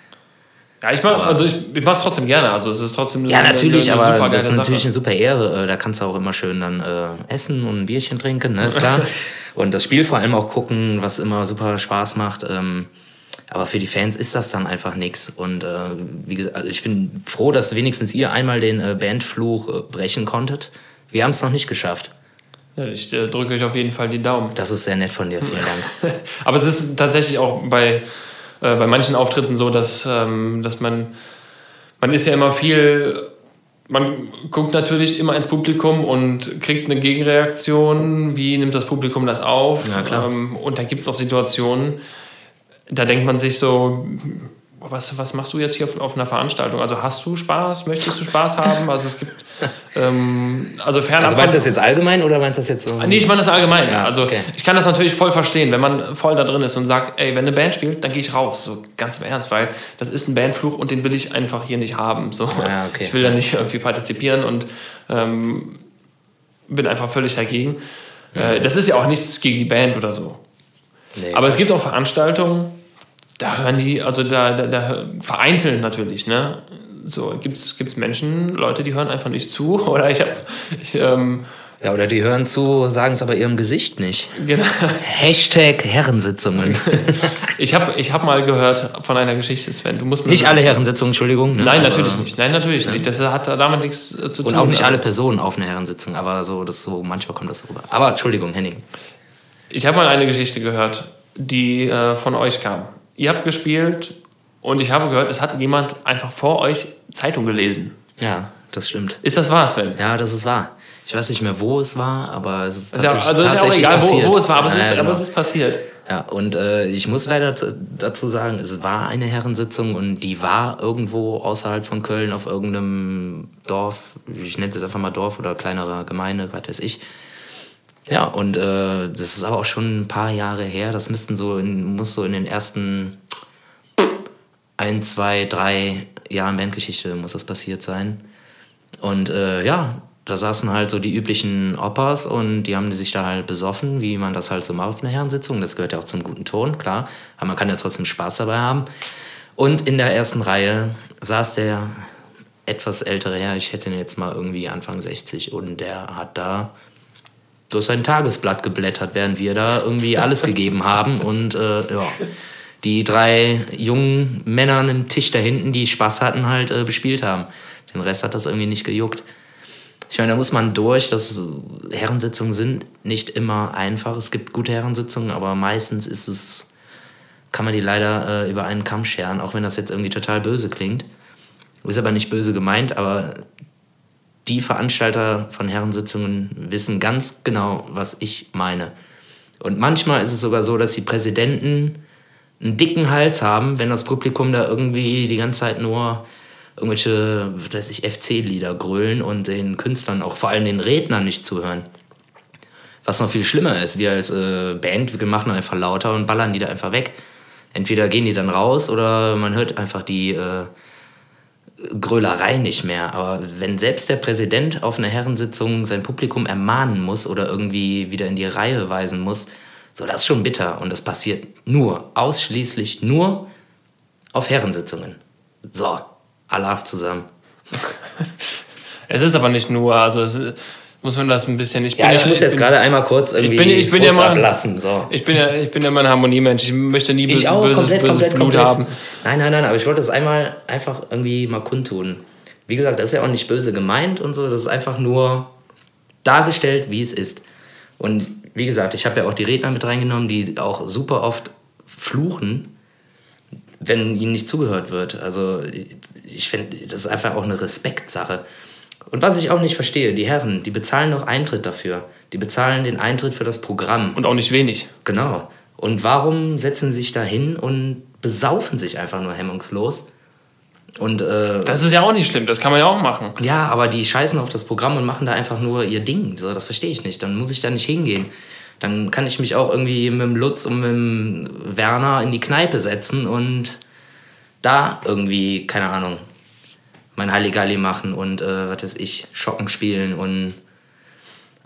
Ja, ich mach, also ich, ich mache es trotzdem gerne. Also es ist trotzdem Ja, natürlich, eine, eine aber das ist natürlich Sache. eine super Ehre. Äh, Da kannst du auch immer schön dann äh, essen und ein Bierchen trinken, ne, ist klar. <laughs> und das Spiel vor allem auch gucken, was immer super Spaß macht. Ähm, aber für die Fans ist das dann einfach nichts. Und äh, wie gesagt, also ich bin froh, dass wenigstens ihr einmal den äh, Bandfluch äh, brechen konntet. Wir haben es noch nicht geschafft. Ja, ich äh, drücke euch auf jeden Fall die Daumen. Das ist sehr nett von dir, vielen Dank. <laughs> Aber es ist tatsächlich auch bei, äh, bei manchen Auftritten so, dass, ähm, dass man, man ist ja immer viel, man guckt natürlich immer ins Publikum und kriegt eine Gegenreaktion. Wie nimmt das Publikum das auf? Ja, klar. Ähm, und dann gibt es auch Situationen, da denkt man sich so, was, was machst du jetzt hier auf, auf einer Veranstaltung? Also hast du Spaß? Möchtest du Spaß haben? Also es gibt, ähm, also fernab Also meinst du das jetzt allgemein oder meinst du das jetzt so? Nee, ich meine das allgemein. Ja, also okay. ich kann das natürlich voll verstehen, wenn man voll da drin ist und sagt, ey, wenn eine Band spielt, dann gehe ich raus. So ganz im Ernst, weil das ist ein Bandfluch und den will ich einfach hier nicht haben. So. Ja, okay. Ich will da nicht irgendwie partizipieren und ähm, bin einfach völlig dagegen. Äh, das ist ja auch nichts gegen die Band oder so. Nee. Aber es gibt auch Veranstaltungen, da hören die, also da, da, da vereinzelt natürlich, ne? So gibt es Menschen, Leute, die hören einfach nicht zu. <laughs> Oder ich habe, ich, ähm, Ja, oder die hören zu, sagen es aber ihrem Gesicht nicht. Genau. <laughs> Hashtag Herrensitzungen. <laughs> Ich habe ich hab mal gehört von einer Geschichte, Sven. Du musst mir nicht alle Herrensitzungen, Entschuldigung. Ne? Nein, Also, natürlich nicht. Nein, natürlich nicht. Das hat damit nichts äh, zu tun. Und auch nicht Also, alle Personen auf einer Herrensitzung, aber so, das so, manchmal kommt das so rüber. Aber Entschuldigung, Henning. Ich habe mal eine Geschichte gehört, die äh, von euch kam. Ihr habt gespielt und ich habe gehört, es hat jemand einfach vor euch Zeitung gelesen. Ja, das stimmt. Ist das wahr, Sven? Ja, das ist wahr. Ich weiß nicht mehr, wo es war, aber es ist ja, tatsächlich, also ist ja auch egal, wo, passiert. wo es war, aber, es Ja, ist, ja, aber genau. es ist passiert. Ja, und äh, ich muss leider dazu sagen, es war eine Herrensitzung und die war irgendwo außerhalb von Köln auf irgendeinem Dorf, ich nenne es jetzt einfach mal Dorf oder kleinerer Gemeinde, was weiß ich. Ja, und äh, das ist aber auch schon ein paar Jahre her. Das müssten so in, muss so in den ersten ein, zwei, drei Jahren Bandgeschichte muss das passiert sein. Und äh, ja, da saßen halt so die üblichen Oppas und die haben sich da halt besoffen, wie man das halt so macht auf einer Herrensitzung. Das gehört ja auch zum guten Ton, klar. Aber man kann ja trotzdem Spaß dabei haben. Und in der ersten Reihe saß der etwas ältere Herr, ich hätte ihn jetzt mal irgendwie Anfang 60 und der hat da durch sein Tagesblatt geblättert, während wir da irgendwie alles <laughs> gegeben haben. Und äh, ja, die drei jungen Männer an dem Tisch da hinten, die Spaß hatten, halt äh, bespielt haben. Den Rest hat das irgendwie nicht gejuckt. Ich meine, da muss man durch. Das Herrensitzungen sind nicht immer einfach. Es gibt gute Herrensitzungen, aber meistens ist es, kann man die leider äh, über einen Kamm scheren, auch wenn das jetzt irgendwie total böse klingt. Ist aber nicht böse gemeint, aber die Veranstalter von Herrensitzungen wissen ganz genau, was ich meine. Und manchmal ist es sogar so, dass die Präsidenten einen dicken Hals haben, wenn das Publikum da irgendwie die ganze Zeit nur irgendwelche, was weiß ich, FC-Lieder grölen und den Künstlern, auch vor allem den Rednern nicht zuhören. Was noch viel schlimmer ist, wir als äh, Band, wir machen einfach lauter und ballern die da einfach weg. Entweder gehen die dann raus oder man hört einfach die äh, Grölerei nicht mehr. Aber wenn selbst der Präsident auf einer Herrensitzung sein Publikum ermahnen muss oder irgendwie wieder in die Reihe weisen muss, so das ist schon bitter. Und das passiert nur, ausschließlich nur auf Herrensitzungen. So, Allah zusammen. Es ist aber nicht nur, also es ist, muss man das ein bisschen. Ich bin Ja, ich muss jetzt bin- gerade einmal kurz irgendwie bin- ich bin ja mal- ablassen. So. Ich bin ja, ich bin ja immer ein Harmoniemensch. Ich möchte nie Ich böse, auch, böses, komplett, böses komplett, Blut komplett. haben. Nein, nein, nein, aber ich wollte das einmal einfach irgendwie mal kundtun. Wie gesagt, das ist ja auch nicht böse gemeint und so, das ist einfach nur dargestellt, wie es ist. Und wie gesagt, ich habe ja auch die Redner mit reingenommen, die auch super oft fluchen, wenn ihnen nicht zugehört wird. Also ich finde, das ist einfach auch eine Respektsache. Und was ich auch nicht verstehe, die Herren, die bezahlen doch Eintritt dafür. Die bezahlen den Eintritt für das Programm. Und auch nicht wenig. Genau. Und warum setzen sie sich da hin und besaufen sich einfach nur hemmungslos? Und äh, Das ist ja auch nicht schlimm, das kann man ja auch machen. ja, aber die scheißen auf das Programm und machen da einfach nur ihr Ding. So, das verstehe ich nicht. Dann muss ich da nicht hingehen. Dann kann ich mich auch irgendwie mit dem Lutz und mit dem Werner in die Kneipe setzen und da irgendwie, keine Ahnung, mein Halligalli machen und äh, was weiß ich, Schocken spielen und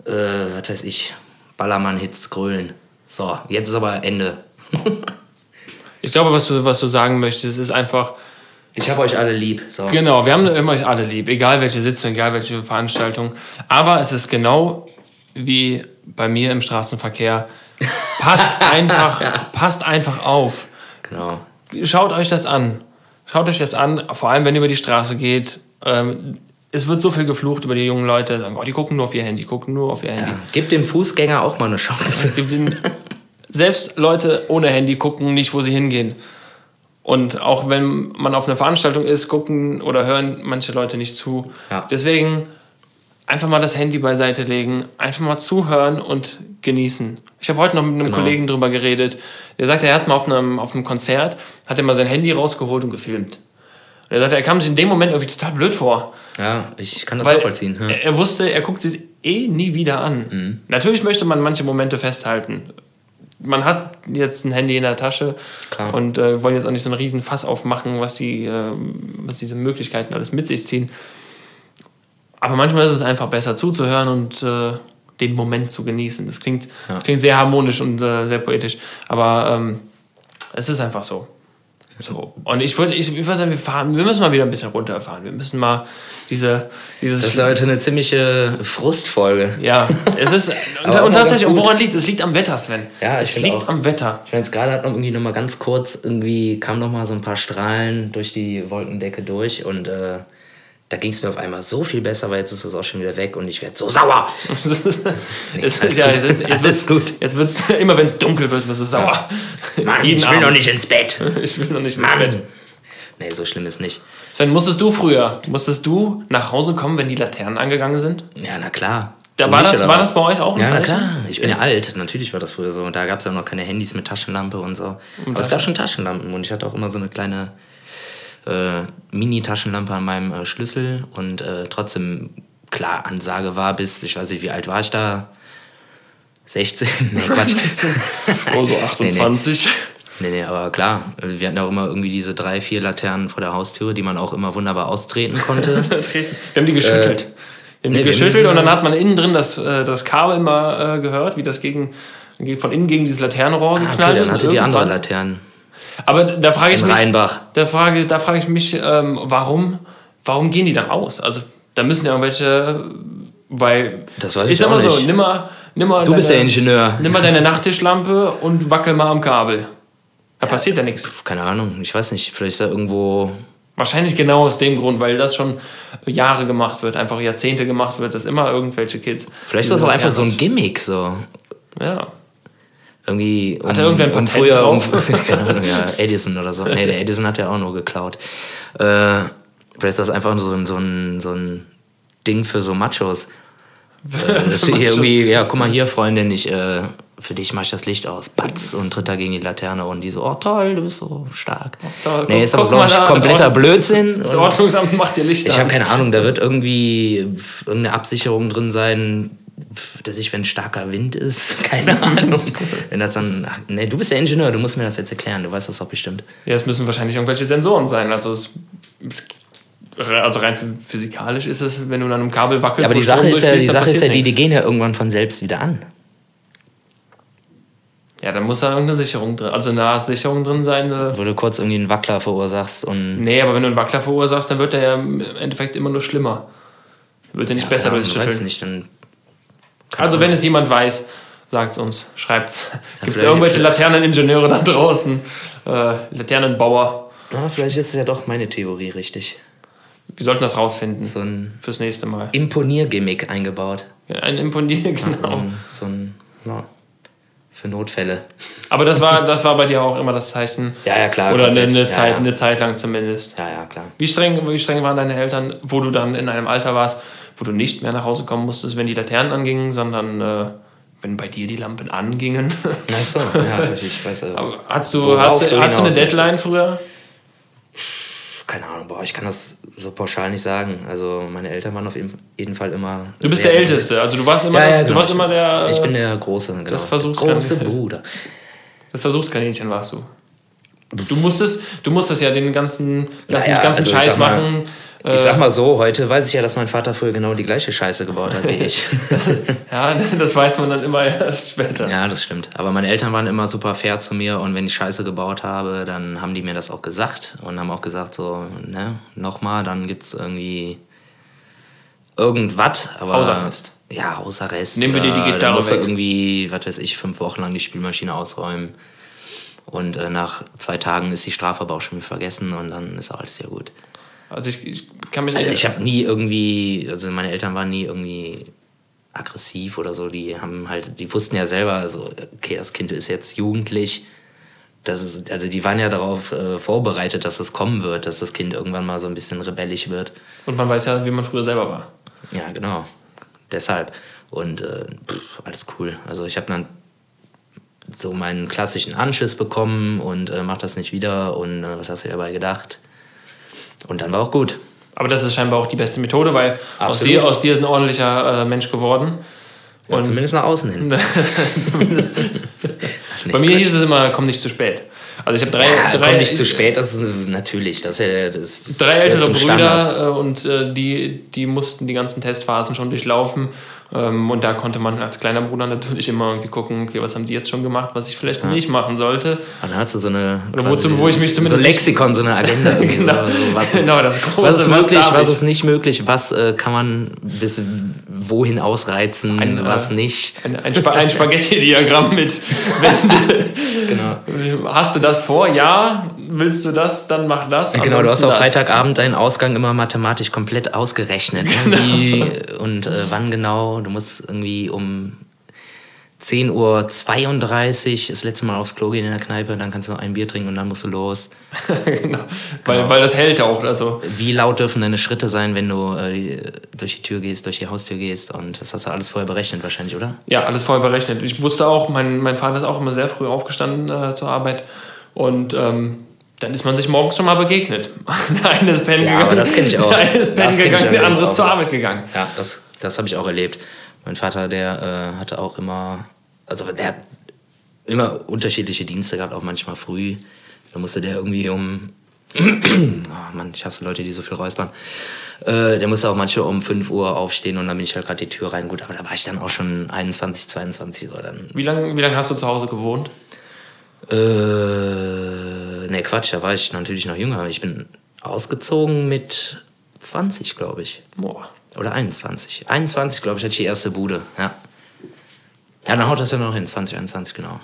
äh, was weiß ich, Ballermann-Hits grölen. So, jetzt ist aber Ende. <laughs> Ich glaube, was du, was du sagen möchtest, ist einfach, Ich habe euch alle lieb. So. genau, wir haben immer euch alle lieb, egal welche Sitzung, egal welche Veranstaltung. Aber es ist genau wie bei mir im Straßenverkehr. Passt <laughs> einfach, passt einfach auf. Genau. Schaut euch das an. Schaut euch das an, vor allem wenn ihr über die Straße geht. Ähm, es wird so viel geflucht über die jungen Leute, sagen, oh, die gucken nur auf ihr Handy, gucken nur auf ihr Handy. Ja. Gebt dem Fußgänger auch mal eine Chance. <laughs> Gibt den, selbst Leute ohne Handy gucken nicht, wo sie hingehen. Und auch wenn man auf einer Veranstaltung ist, gucken oder hören manche Leute nicht zu. Ja. Deswegen einfach mal das Handy beiseite legen, einfach mal zuhören und genießen. Ich habe heute noch mit einem Genau. Kollegen drüber geredet. Der sagte, er hat mal auf einem, auf einem Konzert, hat er mal sein Handy rausgeholt und gefilmt. Und er sagte, er kam sich in dem Moment irgendwie total blöd vor. Ja, ich kann das Weil nachvollziehen. Ja. er, er wusste, er guckt sich eh nie wieder an. Mhm. Natürlich möchte man manche Momente festhalten. Man hat jetzt ein Handy in der Tasche Klar. und äh, wollen jetzt auch nicht so einen riesen Fass aufmachen, was, die, äh, was diese Möglichkeiten alles mit sich ziehen. Aber manchmal ist es einfach besser zuzuhören und äh, den Moment zu genießen. Das klingt, Ja. klingt sehr harmonisch und äh, sehr poetisch, aber ähm, es ist einfach so. So. Und ich würde ich, ich würd sagen, wir fahren, wir müssen mal wieder ein bisschen runterfahren. Wir müssen mal diese, dieses. Das ist heute eine ziemliche Frustfolge. Ja, es ist. <laughs> und, und tatsächlich, und woran liegt es? Es liegt am Wetter, Sven. Ja, ich es liegt auch. am Wetter. Ich meine, es gerade hat noch irgendwie noch mal ganz kurz, irgendwie kam noch mal so ein paar Strahlen durch die Wolkendecke durch und äh, da ging es mir auf einmal so viel besser, weil jetzt ist es auch schon wieder weg und ich werde so sauer. <laughs> es ist, es ja, gut. es jetzt wird's, gut. Jetzt wird's, <laughs> immer wenn es dunkel wird, wirst du sauer. <laughs> Mann, Jeden ich will Abend. noch nicht ins Bett. Ich will noch nicht ins Mann. Bett. Nee, so schlimm ist nicht. Sven, musstest du früher, musstest du nach Hause kommen, wenn die Laternen angegangen sind? Ja, na klar. Da war das, war das bei euch auch ein Ja, na klar. Ich bin ja alt. Natürlich war das früher so. Da gab es ja noch keine Handys mit Taschenlampe und so. Aber es gab schon Taschenlampen und ich hatte auch immer so eine kleine äh, Mini-Taschenlampe an meinem äh, Schlüssel und äh, trotzdem, klar, Ansage war bis, ich weiß nicht, wie alt war ich da? 16? <laughs> Nee, Quatsch. <laughs> Oh, so 28. Nee, nee, aber klar, wir hatten auch immer irgendwie diese drei, vier Laternen vor der Haustür, die man auch immer wunderbar austreten konnte. <laughs> Wir haben die geschüttelt. wir haben Äh, nee, die wir geschüttelt müssen- und dann hat man innen drin das, äh, das Kabel immer äh, gehört, wie das gegen, von innen gegen dieses Laternenrohr Ah, geknallt okay, ist. dann hatte die andere Laternen. Aber da frage ich In mich, Rheinbach. da frage, da frage ich mich, ähm, warum, warum gehen die dann aus? Also da müssen ja irgendwelche, weil Das weiß ich ich sag mal so, nicht. nimm mal, nimm mal Du bist deine, der Ingenieur. Nimm mal deine Nachttischlampe und wackel mal am Kabel. Da passiert ja nichts. Keine Ahnung, ich weiß nicht. Vielleicht ist da irgendwo. Wahrscheinlich genau aus dem Grund, weil das schon Jahre gemacht wird, einfach Jahrzehnte gemacht wird, dass immer irgendwelche Kids. Vielleicht ist das auch einfach so ein Gimmick, so. Ja. Irgendwie. Um, Hat er irgendwer ein um früher, drauf? Um, <laughs> keine Ahnung, ja, Edison oder so. Nee, der Edison hat ja auch nur geklaut. Äh, vielleicht ist das einfach so ein, so ein, so ein Ding für so Machos. <laughs> Äh, dass sie Machos. irgendwie, ja, guck mal hier, Freundin, ich, äh, für dich mach ich das Licht aus. Batz und tritt da gegen die Laterne und die so, oh toll, du bist so stark. toll, nee, ist aber, glaube ich, kompletter Ordnung- Blödsinn. Das Ordnungsamt macht dir Licht Ich habe keine Ahnung, da wird irgendwie irgendeine Absicherung drin sein, dass ich, wenn starker Wind ist, <laughs> keine Ahnung. <laughs> wenn das dann, ach, nee, du bist der Ingenieur, du musst mir das jetzt erklären, du weißt das doch bestimmt. Ja, es müssen wahrscheinlich irgendwelche Sensoren sein. Also, es, es, also rein phy- physikalisch ist es, wenn du an einem Kabel wackelst. aber wo die Sache ist ja, die Sache ist ja die, die gehen ja irgendwann von selbst wieder an. Ja, dann muss da irgendeine Sicherung drin, also eine Art Sicherung drin sein. äh, Wo du kurz irgendwie einen Wackler verursachst und. Nee, aber wenn du einen Wackler verursachst, dann wird der ja im Endeffekt immer nur schlimmer. Wird der nicht besser Keine durchs Ahnung, weiß Schütteln. nicht, dann. Also, wenn es jemand weiß, sagt es uns, schreibt's. Gibt es irgendwelche Laterneningenieure da draußen? Äh, Laternenbauer. Ah, vielleicht ist es ja doch meine Theorie richtig. Wir sollten das rausfinden So ein fürs nächste Mal. Imponiergimmick eingebaut. Ein Imponier, So genau. ein, so ein ja, für Notfälle. Aber das war, das war bei dir auch immer das Zeichen. Ja, ja, klar. Oder eine, eine, Zeit, ja, ja. eine Zeit lang zumindest. ja, ja, klar. Wie streng, wie streng waren deine Eltern, wo du dann in einem Alter warst, wo du nicht mehr nach Hause kommen musstest, wenn die Laternen angingen, sondern äh, wenn bei dir die Lampen angingen? Ach so, ja, <laughs> ich weiß. äh, Aber hast du, hast, du, du hast du eine Deadline möchtest. früher? keine Ahnung, boah, ich kann das so pauschal nicht sagen. Also meine Eltern waren auf jeden Fall immer. Du bist der Älteste, also du warst immer, Ja, ja, du genau. warst immer der. Ich bin der Große, genau. das große Bruder. Das Versuchskaninchen warst du. Du musstest, du musstest ja den ganzen, ganzen, Naja, ganzen also Scheiß mal, machen. Äh, Ich sag mal so, heute weiß ich ja, dass mein Vater früher genau die gleiche Scheiße gebaut hat wie ich. <laughs> Ja, das weiß man dann immer erst später. ja, das stimmt. Aber meine Eltern waren immer super fair zu mir und wenn ich Scheiße gebaut habe, dann haben die mir das auch gesagt und haben auch gesagt, so, ne, nochmal, dann gibt's irgendwie irgendwas. Aber Hausarrest. Ja, Hausarrest. Nehmen wir dir die Gitarre Dann musst du weg. irgendwie, was weiß ich, fünf Wochen lang die Spülmaschine ausräumen. Und äh, nach zwei Tagen ist die Strafe aber auch schon wieder vergessen und dann ist auch alles wieder gut. Also ich, ich kann mich Also ich habe nie irgendwie, also meine Eltern waren nie irgendwie aggressiv oder so. Die haben halt, die wussten ja selber, also okay, das Kind ist jetzt jugendlich. Das ist, also die waren ja darauf äh, vorbereitet, dass es kommen wird, dass das Kind irgendwann mal so ein bisschen rebellisch wird. Und man weiß ja, wie man früher selber war. Ja, genau. Deshalb. Und äh, pff, alles cool. Also ich habe dann so meinen klassischen Anschiss bekommen und äh, mach das nicht wieder und äh, was hast du dabei gedacht? Und dann war auch gut. Aber das ist scheinbar auch die beste Methode, weil aus dir, aus dir ist ein ordentlicher äh, Mensch geworden. Ja, Und- zumindest nach außen hin. <laughs> Bei mir hieß es immer, komm nicht zu spät. Also ich habe drei, Ja, drei, komm nicht zu spät, das ist natürlich. Das ja, das drei ältere zum Standard. Brüder äh, und äh, die, die mussten die ganzen Testphasen schon durchlaufen. Ähm, und da konnte man als kleiner Bruder natürlich immer irgendwie gucken, okay, was haben die jetzt schon gemacht, was ich vielleicht nicht machen sollte. Und dann hast du so eine. Oder wo quasi zum- wo ich mich So zumindest Lexikon, so eine Agenda. <laughs> Genau. so, so, was, Genau, das große, was ist möglich, was ist nicht möglich, was äh, kann man bis wohin ausreizen, Ein, äh, was nicht. Ein, ein, Spa ein <laughs> Spaghetti-Diagramm mit, wenn, Genau. <laughs> hast du das vor? Ja. Willst du das? Dann mach das. Genau, du hast auf das. Freitagabend deinen Ausgang immer mathematisch komplett ausgerechnet. ne? <laughs> Genau. Wie und äh, wann genau. Du musst irgendwie um 10.32 Uhr das letzte Mal aufs Klo gehen in der Kneipe, dann kannst du noch ein Bier trinken und dann musst du los. <laughs> genau. Weil, weil das hält auch. Also, Wie laut dürfen deine Schritte sein, wenn du äh, durch die Tür gehst, durch die Haustür gehst? Und das hast du alles vorher berechnet wahrscheinlich, oder? ja, alles vorher berechnet. Ich wusste auch, mein, mein Vater ist auch immer sehr früh aufgestanden äh, zur Arbeit. Und ähm, dann ist man sich morgens schon mal begegnet. <laughs> der eine ist pennen Ja, gegangen. aber das kenn ich auch. <laughs> Der eine ist pennen gegangen, der andere ist zur Arbeit gegangen. Ja, das, das habe ich auch erlebt. Mein Vater, der äh, hatte auch immer, also der hat immer unterschiedliche Dienste gehabt, auch manchmal früh. Da musste der irgendwie um, oh <clears throat> Mann, ich hasse Leute, die so viel räuspern. Äh, der musste auch manchmal um 5 Uhr aufstehen und dann bin ich halt gerade die Tür rein. Gut, aber da war ich dann auch schon 21, 22 so. Dann, Wie lange wie lang hast du zu Hause gewohnt? Äh, ne, Quatsch, da war ich natürlich noch jünger. Ich bin ausgezogen mit 20, glaube ich. Boah. Oder 21. 21, glaube ich, hatte ich die erste Bude. Ja. Ja, dann haut das ja noch hin. 2021, genau.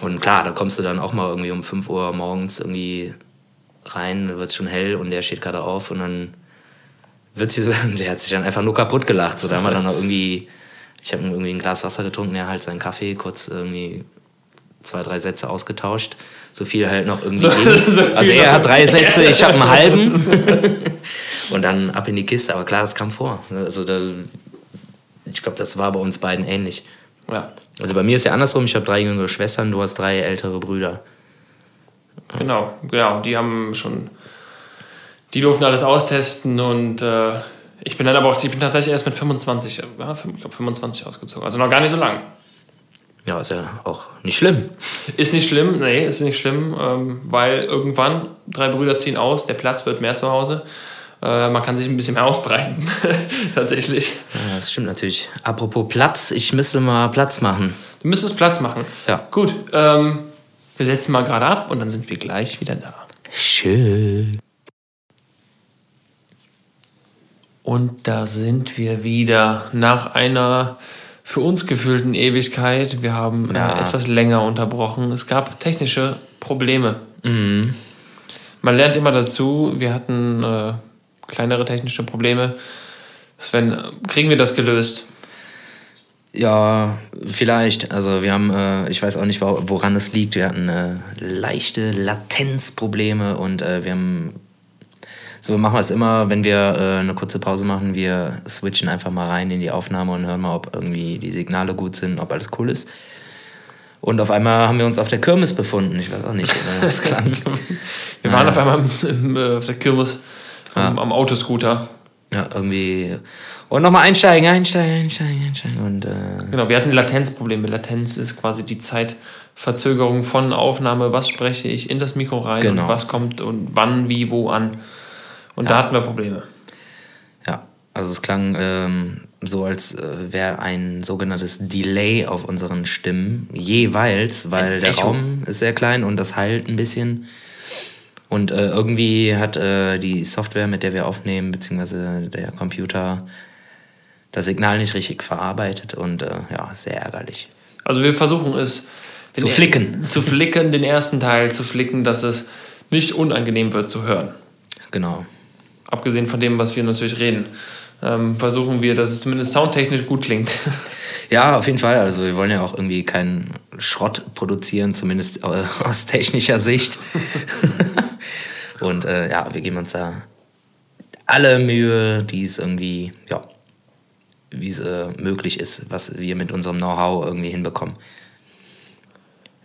Und klar, da kommst du dann auch mal irgendwie um 5 Uhr morgens irgendwie rein, wird es schon hell und der steht gerade auf und dann wird sie so, <laughs> der hat sich dann einfach nur kaputt gelacht. So, da haben wir dann noch irgendwie, ich habe irgendwie ein Glas Wasser getrunken, er halt seinen Kaffee, kurz irgendwie zwei, drei Sätze ausgetauscht. So viel halt noch irgendwie. <laughs> so viel also er hat drei Sätze, ich habe einen <laughs> halben. Und dann ab in die Kiste. Aber klar, das kam vor. Also da, ich glaube, das war bei uns beiden ähnlich. Ja, Also bei mir ist ja andersrum. Ich habe drei jüngere Schwestern, du hast drei ältere Brüder. genau, genau. Die haben schon, die durften alles austesten und äh, ich bin dann aber auch, ich bin tatsächlich erst mit 25, ja, ich glaube 25 ausgezogen. Also noch gar nicht so lang. Ja, ist ja auch nicht schlimm. Ist nicht schlimm, nee, ist nicht schlimm, ähm, weil irgendwann drei Brüder ziehen aus, der Platz wird mehr zu Hause. Äh, man kann sich ein bisschen mehr ausbreiten, <laughs> tatsächlich. Ja, das stimmt natürlich. Apropos Platz, ich müsste mal Platz machen. Du müsstest Platz machen. Ja. Gut, ähm, wir setzen mal gerade ab und dann sind wir gleich wieder da. Schön. Und da sind wir wieder nach einer für uns gefühlten Ewigkeit. Wir haben äh, Ja. etwas länger unterbrochen. Es gab technische Probleme. Mhm. Man lernt immer dazu. Wir hatten äh, kleinere technische Probleme. Sven, kriegen wir das gelöst? Ja, vielleicht. Also wir haben, äh, ich weiß auch nicht, wo- woran es liegt. Wir hatten äh, leichte Latenzprobleme und äh, wir haben, so machen wir es immer, wenn wir äh, eine kurze Pause machen, wir switchen einfach mal rein in die Aufnahme und hören mal, ob irgendwie die Signale gut sind, ob alles cool ist. Und auf einmal haben wir uns auf der Kirmes befunden. Ich weiß auch nicht, wie das <laughs> klang. Wir waren auf einmal im, im, äh, auf der Kirmes am, am Autoscooter. Ja, irgendwie. Und nochmal einsteigen, einsteigen, einsteigen, einsteigen. Und äh, Genau, wir hatten Latenzprobleme. Latenz ist quasi die Zeitverzögerung von Aufnahme. Was spreche ich in das Mikro rein Genau. und was kommt und wann, wie, wo an. Und da hatten wir Probleme. Ja, also es klang ähm, so, als äh, wäre ein sogenanntes Delay auf unseren Stimmen jeweils, weil der. Raum ist sehr klein und das halt ein bisschen. Und äh, irgendwie hat äh, die Software, mit der wir aufnehmen, beziehungsweise der Computer, das Signal nicht richtig verarbeitet und äh, ja, sehr ärgerlich. Also wir versuchen es Zu flicken. <laughs> Zu flicken, den ersten Teil zu flicken, dass es nicht unangenehm wird zu hören. Genau. Abgesehen von dem, was wir natürlich reden. Ähm, versuchen wir, dass es zumindest soundtechnisch gut klingt. <laughs> Ja, auf jeden Fall. Also wir wollen ja auch irgendwie keinen Schrott produzieren, zumindest äh, aus technischer Sicht. <laughs> Und äh, ja, wir geben uns da alle Mühe, die es irgendwie, ja, wie es äh, möglich ist, was wir mit unserem Know-how irgendwie hinbekommen.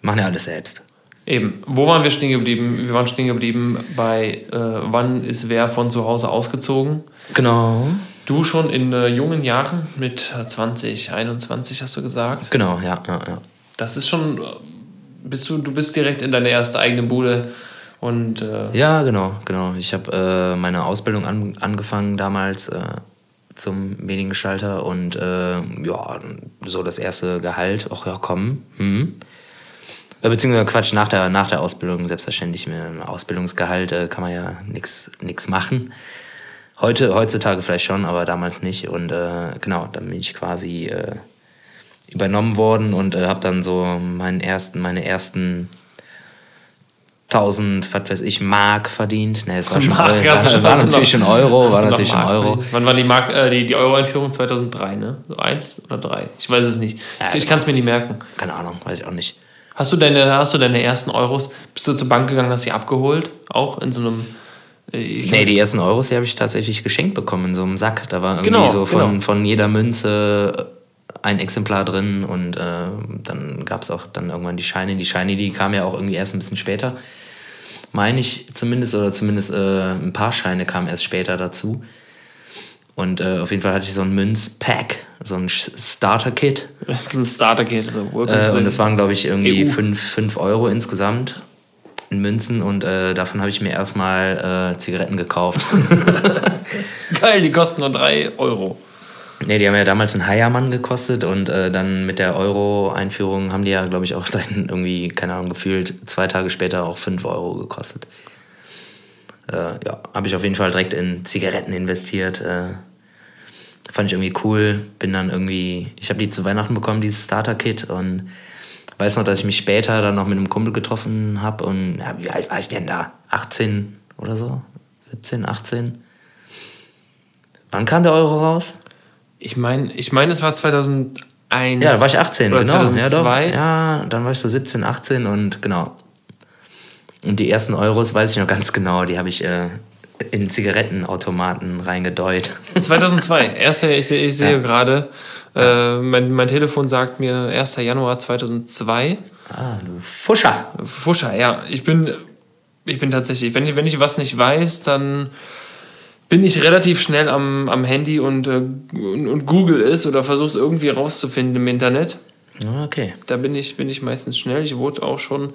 Wir machen ja alles selbst. Eben, wo waren wir stehen geblieben? Wir waren stehen geblieben bei, äh, wann ist wer von zu Hause ausgezogen? Genau. Du schon in äh, jungen Jahren, mit äh, 20, 21 hast du gesagt. Genau, ja, ja, ja. Das ist schon äh, bist du, du bist direkt in deine erste eigene Bude und äh, Ja, genau, genau. Ich habe äh, meine Ausbildung an, angefangen damals äh, zum Mediengestalter und äh, ja, so das erste Gehalt, ach ja, komm. Hm. Äh, Beziehungsweise Quatsch, nach der, nach der Ausbildung selbstverständlich mit einem Ausbildungsgehalt äh, kann man ja nichts machen. Heute, heutzutage vielleicht schon, aber damals nicht. Und äh, genau, dann bin ich quasi äh, übernommen worden und äh, habe dann so meinen ersten, meine ersten 1000, was weiß ich, Mark verdient. Ne, es war schon Mark, Euro, war, war natürlich noch- schon Euro, war natürlich schon Euro. Wann war die, Mark, äh, die, die Euro-Einführung? 2003, ne? So eins oder drei? Ich weiß es nicht. Ja, ich kann es mir nicht merken. Keine Ahnung, weiß ich auch nicht. Hast du, deine, hast du deine ersten Euros, bist du zur Bank gegangen, hast sie abgeholt? Auch in so einem... äh, Nee, die ersten Euros, die habe ich tatsächlich geschenkt bekommen in so einem Sack. Da war irgendwie Genau, so von, genau. von jeder Münze ein Exemplar drin und äh, dann gab es auch dann irgendwann die Scheine. Die Scheine, die kamen ja auch irgendwie erst ein bisschen später. Meine ich zumindest, oder zumindest äh, ein paar Scheine kamen erst später dazu. Und äh, auf jeden Fall hatte ich so ein Münzpack, so ein Starter-Kit. Das ist ein Starter-Kit. So Äh, und das waren, glaube ich, irgendwie EU. 5 Euro insgesamt in Münzen und äh, davon habe ich mir erstmal äh, Zigaretten gekauft. <laughs> <laughs> Geil, die kosten nur 3 Euro. Ne, die haben ja damals einen Heiermann gekostet und äh, dann mit der Euro-Einführung haben die ja, glaube ich, auch <laughs> dann irgendwie, keine Ahnung, gefühlt zwei Tage später auch 5 Euro gekostet. Äh, ja, habe ich auf jeden Fall direkt in Zigaretten investiert. Fand ich irgendwie cool. Bin dann irgendwie, ich habe die zu Weihnachten bekommen, dieses Starter-Kit und weiß noch, dass ich mich später dann noch mit einem Kumpel getroffen habe und ja, wie alt war ich denn da? 18 oder so? 17, 18? Wann kam der Euro raus? Ich meine, ich mein, es war 2001. Ja, da war ich 18, oder genau. 2002. Ja. Ja, dann war ich so 17, 18 und genau. Und die ersten Euros weiß ich noch ganz genau, die habe ich äh, in Zigarettenautomaten reingedeut. <laughs> 2002. Erster, ich, sehe- ich sehe Ja. gerade, äh, mein, mein Telefon sagt mir 1. Januar 2002. Ah, du Fuscher. Fuscher, ja. Ich bin, ich bin tatsächlich, wenn ich, wenn ich was nicht weiß, dann bin ich relativ schnell am, am Handy und, äh, und, und google es oder versuche es irgendwie rauszufinden im Internet. Ah, Okay. Da bin ich, bin ich meistens schnell. Ich wurde auch schon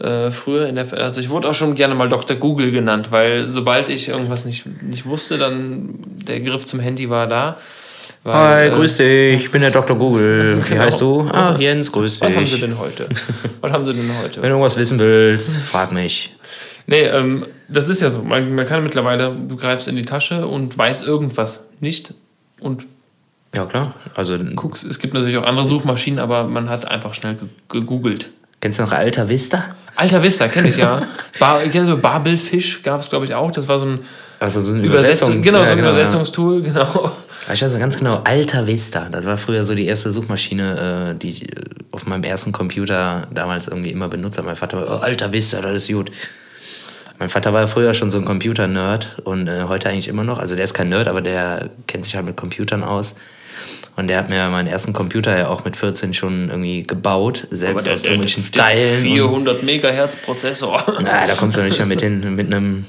äh, früher in der, also ich wurde auch schon gerne mal Dr. Google genannt, weil sobald ich irgendwas nicht, nicht wusste, dann der Griff zum Handy war da. Weil, Hi, äh, grüß dich, ich bin der Dr. Google. Wie Genau. heißt du? Ah, Jens, grüß Was haben sie dich. denn heute? Was haben sie denn heute? Wenn du irgendwas wissen willst, frag mich. Nee, ähm, das ist ja so. Man, man kann mittlerweile, du greifst in die Tasche und weißt irgendwas nicht und Ja, klar. Also, guckst. Es gibt natürlich auch andere Suchmaschinen, aber man hat einfach schnell ge- gegoogelt. kennst du noch Alta Vista? Alter Vista, kenne ich ja. Bar, kennst du Babelfisch gab es, glaube ich, auch. Das war so ein Also so ein Übersetzung, Übersetzungs- genau, ja, so ein genau, ja. Übersetzungstool, <laughs> genau. Ich weiß noch ganz genau, Alta Vista. Das war früher so die erste Suchmaschine, äh, die ich äh, auf meinem ersten Computer damals irgendwie immer benutzt habe. Mein Vater war, oh, Alta Vista, das ist gut. Mein Vater war früher schon so ein Computer-Nerd und äh, heute eigentlich immer noch. Also der ist kein Nerd, aber der kennt sich halt mit Computern aus. Und der hat mir meinen ersten Computer ja auch mit 14 schon irgendwie gebaut, selbst aus irgendwelchen Teilen. und- 400 Megahertz Prozessor. <laughs> na, da kommst du nicht mehr mit hin, mit einem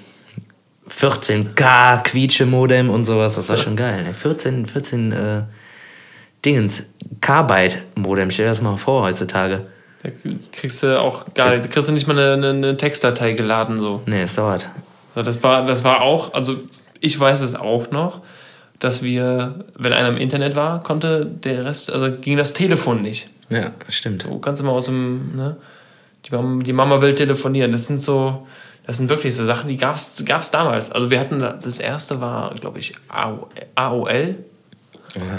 14K Quietsche-Modem und sowas. Das war schon geil. Ne? 14, 14 äh, Dingens, K-Byte-Modem. Stell dir das mal vor heutzutage. Da kriegst du auch gar nicht, da kriegst du nicht mal eine, eine, eine Textdatei geladen so. Nee, es dauert. So, Das war, das war auch, also ich weiß es auch noch, dass wir, wenn einer im Internet war, konnte der Rest, also ging das Telefon nicht. Ja, stimmt. Du kannst immer aus dem, ne? Die Mama, die Mama will telefonieren. Das sind so, das sind wirklich so Sachen, die gab es damals. Also wir hatten, das erste war, glaube ich, AOL.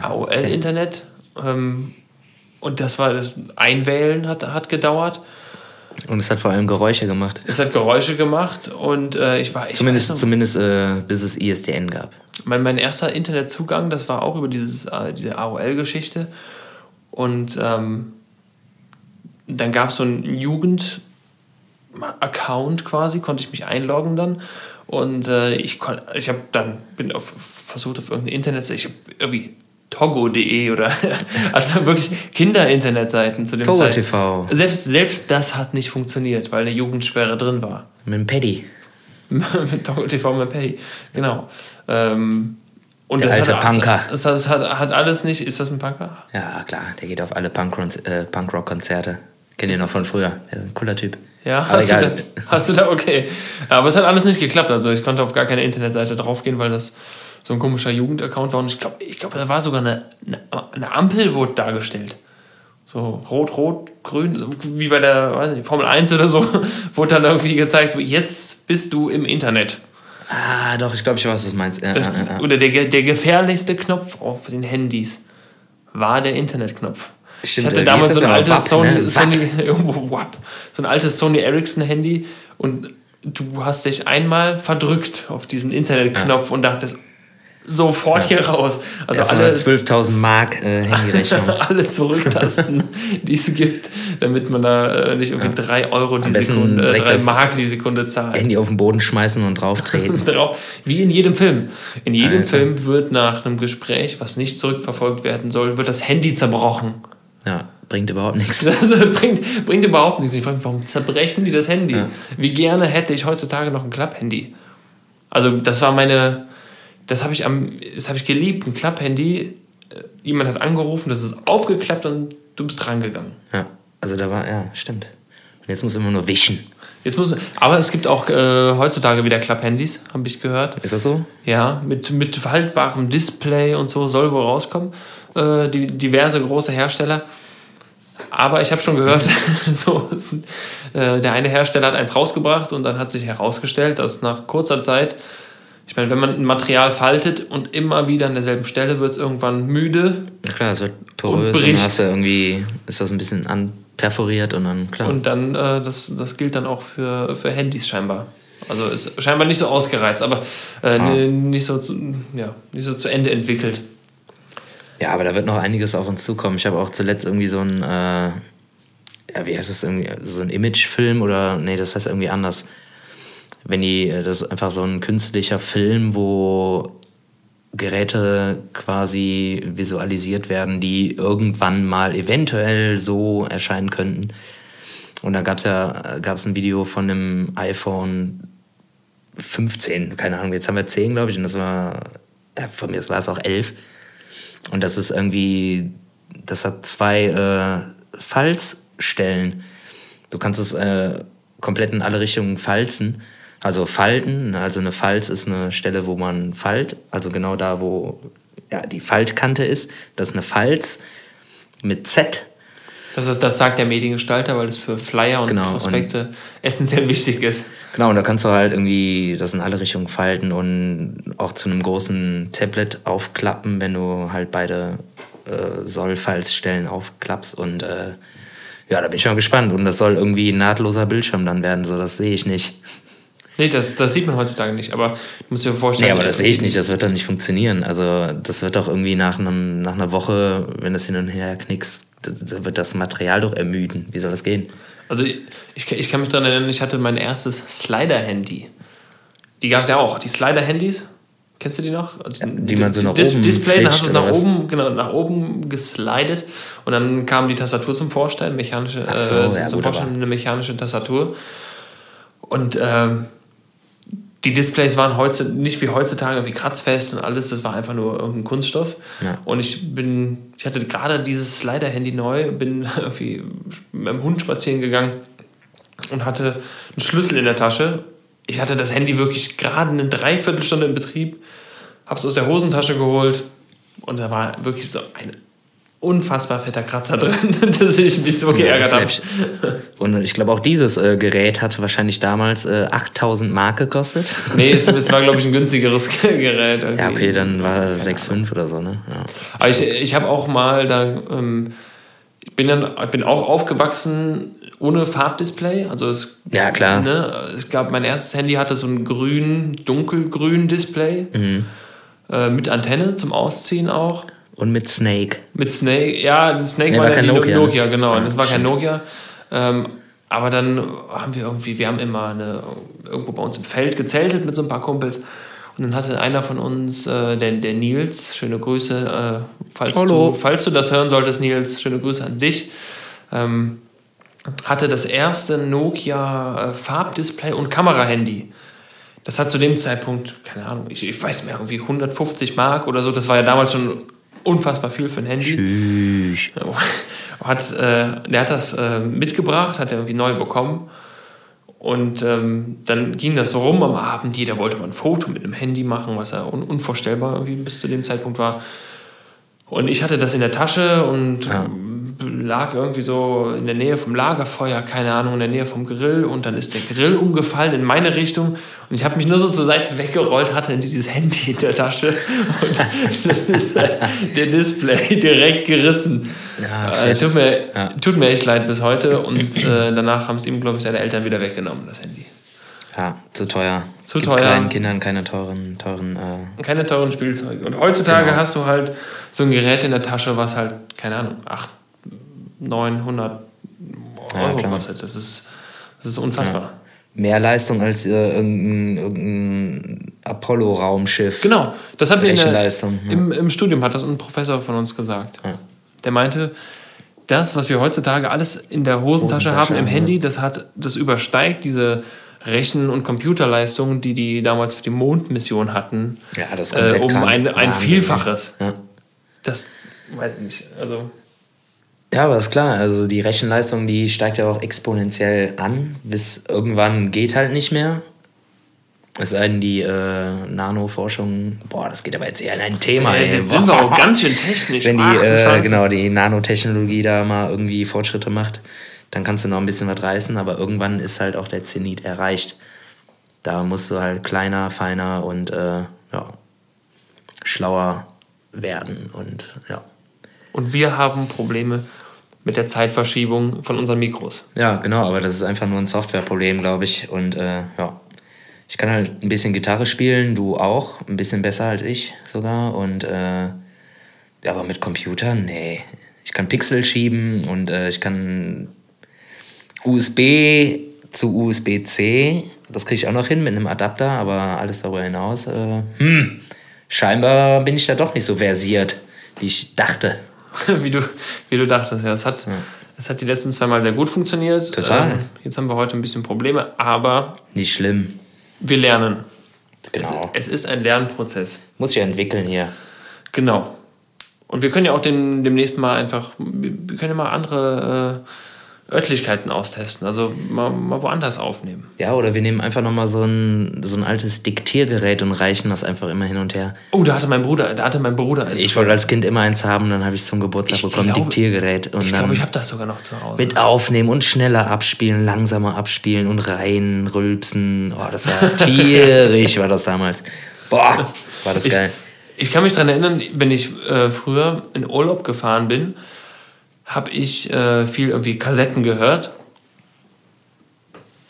AOL-Internet. Ähm, und das war das Einwählen hat, hat gedauert. Und es hat vor allem Geräusche gemacht. Es hat Geräusche gemacht und äh, ich war. Ich Zumindest, noch, zumindest äh, bis es ISDN gab. mein, mein erster Internetzugang, das war auch über dieses, äh, diese AOL-Geschichte. Und ähm, dann gab es so einen Jugend-Account quasi, konnte ich mich einloggen dann. Und äh, ich, kon- ich habe dann bin auf, versucht auf irgendeine Internetseite, ich habe irgendwie togo.de oder <laughs> also wirklich Kinder-Internetseiten zu dem Togo Zeit. TV. Selbst, selbst das hat nicht funktioniert, weil eine Jugendsperre drin war. Mit dem Paddy. <laughs> mit Togo TV mit Paddy, genau. Ähm, und Der das alte hat, Punker. Das, das hat, hat alles nicht. Ist das ein Punker? Ja, klar, der geht auf alle äh, Punkrock-Konzerte. Kenn ihn noch von früher. Der ist ein cooler Typ. Ja, hast du, da, hast du da, okay. Aber es hat alles nicht geklappt. Also ich konnte auf gar keine Internetseite draufgehen, weil das so ein komischer Jugendaccount war. Und ich glaube, ich glaub, da war sogar eine, eine, Ampel wurde dargestellt. So rot, rot, grün, wie bei der weiß nicht, Formel 1 oder so, <laughs> wurde dann irgendwie gezeigt, so jetzt bist du im Internet. Ah, doch, ich glaube, ich weiß, was du meinst. Ja, Das, ja, ja. Oder der, der gefährlichste Knopf auf den Handys war der Internetknopf. Stimmt, ich hatte damals so ein altes? WAP, Sony, ne? Sony, <laughs> so ein altes Sony Ericsson Handy und du hast dich einmal verdrückt auf diesen Internetknopf und dachtest sofort hier raus. Also Erstmal alle, 12.000 Mark äh, Handyrechnung. <laughs> alle Zurücktasten, <laughs> die es gibt, damit man da äh, nicht irgendwie 3 Euro die Sekunde, äh, direkt 3 das- Mark die Sekunde zahlt. Handy auf den Boden schmeißen und drauftreten. <laughs> drauf. Wie in jedem Film. In jedem Alter. Film wird nach einem Gespräch, was nicht zurückverfolgt werden soll, wird das Handy zerbrochen. ja, bringt überhaupt nichts. Das bringt, bringt überhaupt nichts. Ich frage mich, warum zerbrechen die das Handy? Wie gerne hätte ich heutzutage noch ein Klapphandy? Also, das war meine. Das habe ich am. Das habe ich geliebt, ein Klapphandy. Äh, Jemand hat angerufen, das ist aufgeklappt und du bist drangegangen. Ja, also da war, ja, stimmt. Und jetzt muss immer nur wischen. Jetzt muss, aber es gibt auch äh, heutzutage wieder Klapphandys, habe ich gehört. Ist das so? Ja, mit, mit haltbarem Display und so soll wohl rauskommen. Äh, die, diverse große Hersteller. Aber ich habe schon gehört, <laughs> so, äh, der eine Hersteller hat eins rausgebracht und dann hat sich herausgestellt, dass nach kurzer Zeit, ich meine, wenn man ein Material faltet und immer wieder an derselben Stelle wird es irgendwann müde Na klar, es wird porös und, dann hast du irgendwie, ist das ein bisschen anperforiert und dann, klar. und dann, äh, das, das gilt dann auch für, für Handys scheinbar. Also ist scheinbar nicht so ausgereizt, aber äh, Ah. nicht, so zu, ja, nicht so zu Ende entwickelt. Ja, aber da wird noch einiges auf uns zukommen. Ich habe auch zuletzt irgendwie so ein, äh, ja, wie heißt das irgendwie, so ein Imagefilm oder, nee, das heißt irgendwie anders. Wenn die, äh, das ist einfach so ein künstlicher Film, wo Geräte quasi visualisiert werden, die irgendwann mal eventuell so erscheinen könnten. Und da gab es ja gab's ein Video von einem iPhone 15, keine Ahnung, jetzt haben wir 10, glaube ich, und das war, ja, von mir war es auch 11. Und das ist irgendwie, das hat zwei äh, Falzstellen. Du kannst es äh, komplett in alle Richtungen falzen. Also falten, also eine Falz ist eine Stelle, wo man falt, also genau da, wo ja, die Faltkante ist. Das ist eine Falz mit Z. Das, das sagt der Mediengestalter, weil es für Flyer und Genau, Prospekte essentiell wichtig ist. Genau, und da kannst du halt irgendwie das in alle Richtungen falten und auch zu einem großen Tablet aufklappen, wenn du halt beide äh, Sollfalzstellen aufklappst. Und äh, ja, da bin ich mal gespannt. Und das soll irgendwie ein nahtloser Bildschirm dann werden, so das sehe ich nicht. Nee, das, das sieht man heutzutage nicht, aber du musst dir vorstellen. Nee, aber das sehe ich nicht, das wird doch nicht funktionieren. Also das wird doch irgendwie nach, einem, nach einer Woche, wenn das hin und her knickst, das, wird das Material doch ermüden. Wie soll das gehen? Also ich, ich, kann mich daran erinnern, ich hatte mein erstes Slider-Handy. Die gab es ja auch, die Slider-Handys. Kennst du die noch? Also, die man so nach Dis oben Display, dann hast du es nach oben, genau, nach oben geslidet und dann kam die Tastatur zum Vorstellen, mechanische, so, äh, ja, zum gut, Vorstellen eine mechanische Tastatur. Und ähm, die Displays waren heute nicht wie heutzutage irgendwie kratzfest und alles, das war einfach nur irgendein Kunststoff. Ja. Und ich bin, ich hatte gerade dieses Slider-Handy neu, bin <laughs> irgendwie mit dem Hund spazieren gegangen und hatte einen Schlüssel in der Tasche. Ich hatte das Handy wirklich gerade eine Dreiviertelstunde in Betrieb, habe es aus der Hosentasche geholt und da war wirklich so ein unfassbar fetter Kratzer drin, <laughs> dass ich mich so geärgert Ja, habe. ist läppisch. Und ich glaube, auch dieses äh, Gerät hat wahrscheinlich damals äh, 8000 Mark gekostet. Nee, es, es war, glaube ich, <laughs> ein günstigeres Gerät. irgendwie. Ja, okay, dann war 6,5 oder so, ne? Ja. Aber ich, ich habe auch mal da, ähm, ich bin dann, ich bin auch aufgewachsen ohne Farbdisplay. Also es, Ja, klar. Ne, es gab, mein erstes Handy hatte so ein grün, dunkelgrün Display Mhm. äh, mit Antenne zum Ausziehen auch. Und mit Snake. Mit Snake, ja, das Snake Nee, war, war ja kein die Nokia, Nokia, ne? genau. Ja, das war kein. Nokia. Ähm, aber dann haben wir irgendwie, wir haben immer eine, irgendwo bei uns im Feld gezeltet mit so ein paar Kumpels. Und dann hatte einer von uns, äh, der, der Nils, schöne Grüße, äh, falls, Hallo. du, falls du das hören solltest, Nils, schöne Grüße an dich. Ähm, hatte das erste Nokia äh, Farbdisplay und Kamerahandy. Das hat zu dem Zeitpunkt, keine Ahnung, ich, ich weiß mehr, irgendwie 150 Mark oder so. Das war ja damals schon unfassbar viel für ein Handy. Tschüss. Hat, äh, der hat das äh, mitgebracht, hat er irgendwie neu bekommen. Und ähm, dann ging das so rum am Abend. Jeder wollte mal ein Foto mit einem Handy machen, was ja un unvorstellbar irgendwie bis zu dem Zeitpunkt war. Und ich hatte das in der Tasche und ja. Lag irgendwie so in der Nähe vom Lagerfeuer, keine Ahnung, in der Nähe vom Grill. Und dann ist der Grill umgefallen in meine Richtung. Und ich habe mich nur so zur Seite weggerollt, hatte dieses Handy in der Tasche. Und dann <laughs> ist der Display direkt gerissen. Ja, äh, tut, mir, ja. tut mir echt leid bis heute. Und äh, danach haben es ihm, glaube ich, seine Eltern wieder weggenommen, das Handy. Ja, zu teuer. Zu Gibt teuer. kleinen Kindern keine teuren, teuren äh keine teuren Spielzeuge. Und heutzutage genau. hast du halt so ein Gerät in der Tasche, was halt, keine Ahnung, 8, 900 Euro ja, kostet. Das ist, das ist unfassbar. Ja. Mehr Leistung als äh, irgendein, irgendein Apollo-Raumschiff. Genau, das hat wir in der, im, im Studium hat das ein Professor von uns gesagt. Der meinte, das, was wir heutzutage alles in der Hosentasche, Hosentasche haben, im Handy, das hat, das übersteigt diese Rechen- und Computerleistungen, die die damals für die Mondmission hatten, ja, das äh, um ein, ein Vielfaches. Ja. Das weiß ich nicht. Also. Ja, aber ist klar. Also die Rechenleistung, die steigt ja auch exponentiell an, bis irgendwann geht halt nicht mehr. Es sei denn, die äh, Nanoforschung, boah, das geht aber jetzt eher in ein Thema. Ja, jetzt sind wir auch ganz schön technisch. Wenn die, Ach, äh, genau, die Nanotechnologie da mal irgendwie Fortschritte macht dann kannst du noch ein bisschen was reißen, aber irgendwann ist halt auch der Zenit erreicht. Da musst du halt kleiner, feiner und äh, ja, schlauer werden und ja. Und wir haben Probleme mit der Zeitverschiebung von unseren Mikros. Ja, genau, aber das ist einfach nur ein Softwareproblem, glaube ich. Und äh, ja, ich kann halt ein bisschen Gitarre spielen, du auch, ein bisschen besser als ich sogar. Und äh, aber mit Computern, nee. Ich kann Pixel schieben und äh, ich kann USB zu USB-C, das kriege ich auch noch hin mit einem Adapter, aber alles darüber hinaus, äh, hm, scheinbar bin ich da doch nicht so versiert, wie ich dachte. <laughs> wie, du, wie du dachtest, ja. Es hat, ja. es hat die letzten zwei Mal sehr gut funktioniert. Total. Ähm, jetzt haben wir heute ein bisschen Probleme, aber. Nicht schlimm. Wir lernen. Genau. Es, es ist ein Lernprozess. Muss ich entwickeln hier. Genau. Und wir können ja auch dem, demnächst mal einfach, wir können ja mal andere. Äh, Örtlichkeiten austesten, also mal, mal woanders aufnehmen. Ja, oder wir nehmen einfach nochmal so ein, so ein altes Diktiergerät und reichen das einfach immer hin und her. Oh, da hatte mein Bruder, da hatte mein Bruder eins. Ich wollte als Kind immer eins haben, dann habe ich es zum Geburtstag ich bekommen, glaube, Diktiergerät. Und ich glaube, ich habe das sogar noch zu Hause. Mit aufnehmen und schneller abspielen, langsamer abspielen und rein, rülpsen. Oh, das war <laughs> tierisch, war das damals. Boah, war das geil. Ich, ich kann mich daran erinnern, wenn ich äh, früher in Urlaub gefahren bin, habe ich äh, viel irgendwie Kassetten gehört.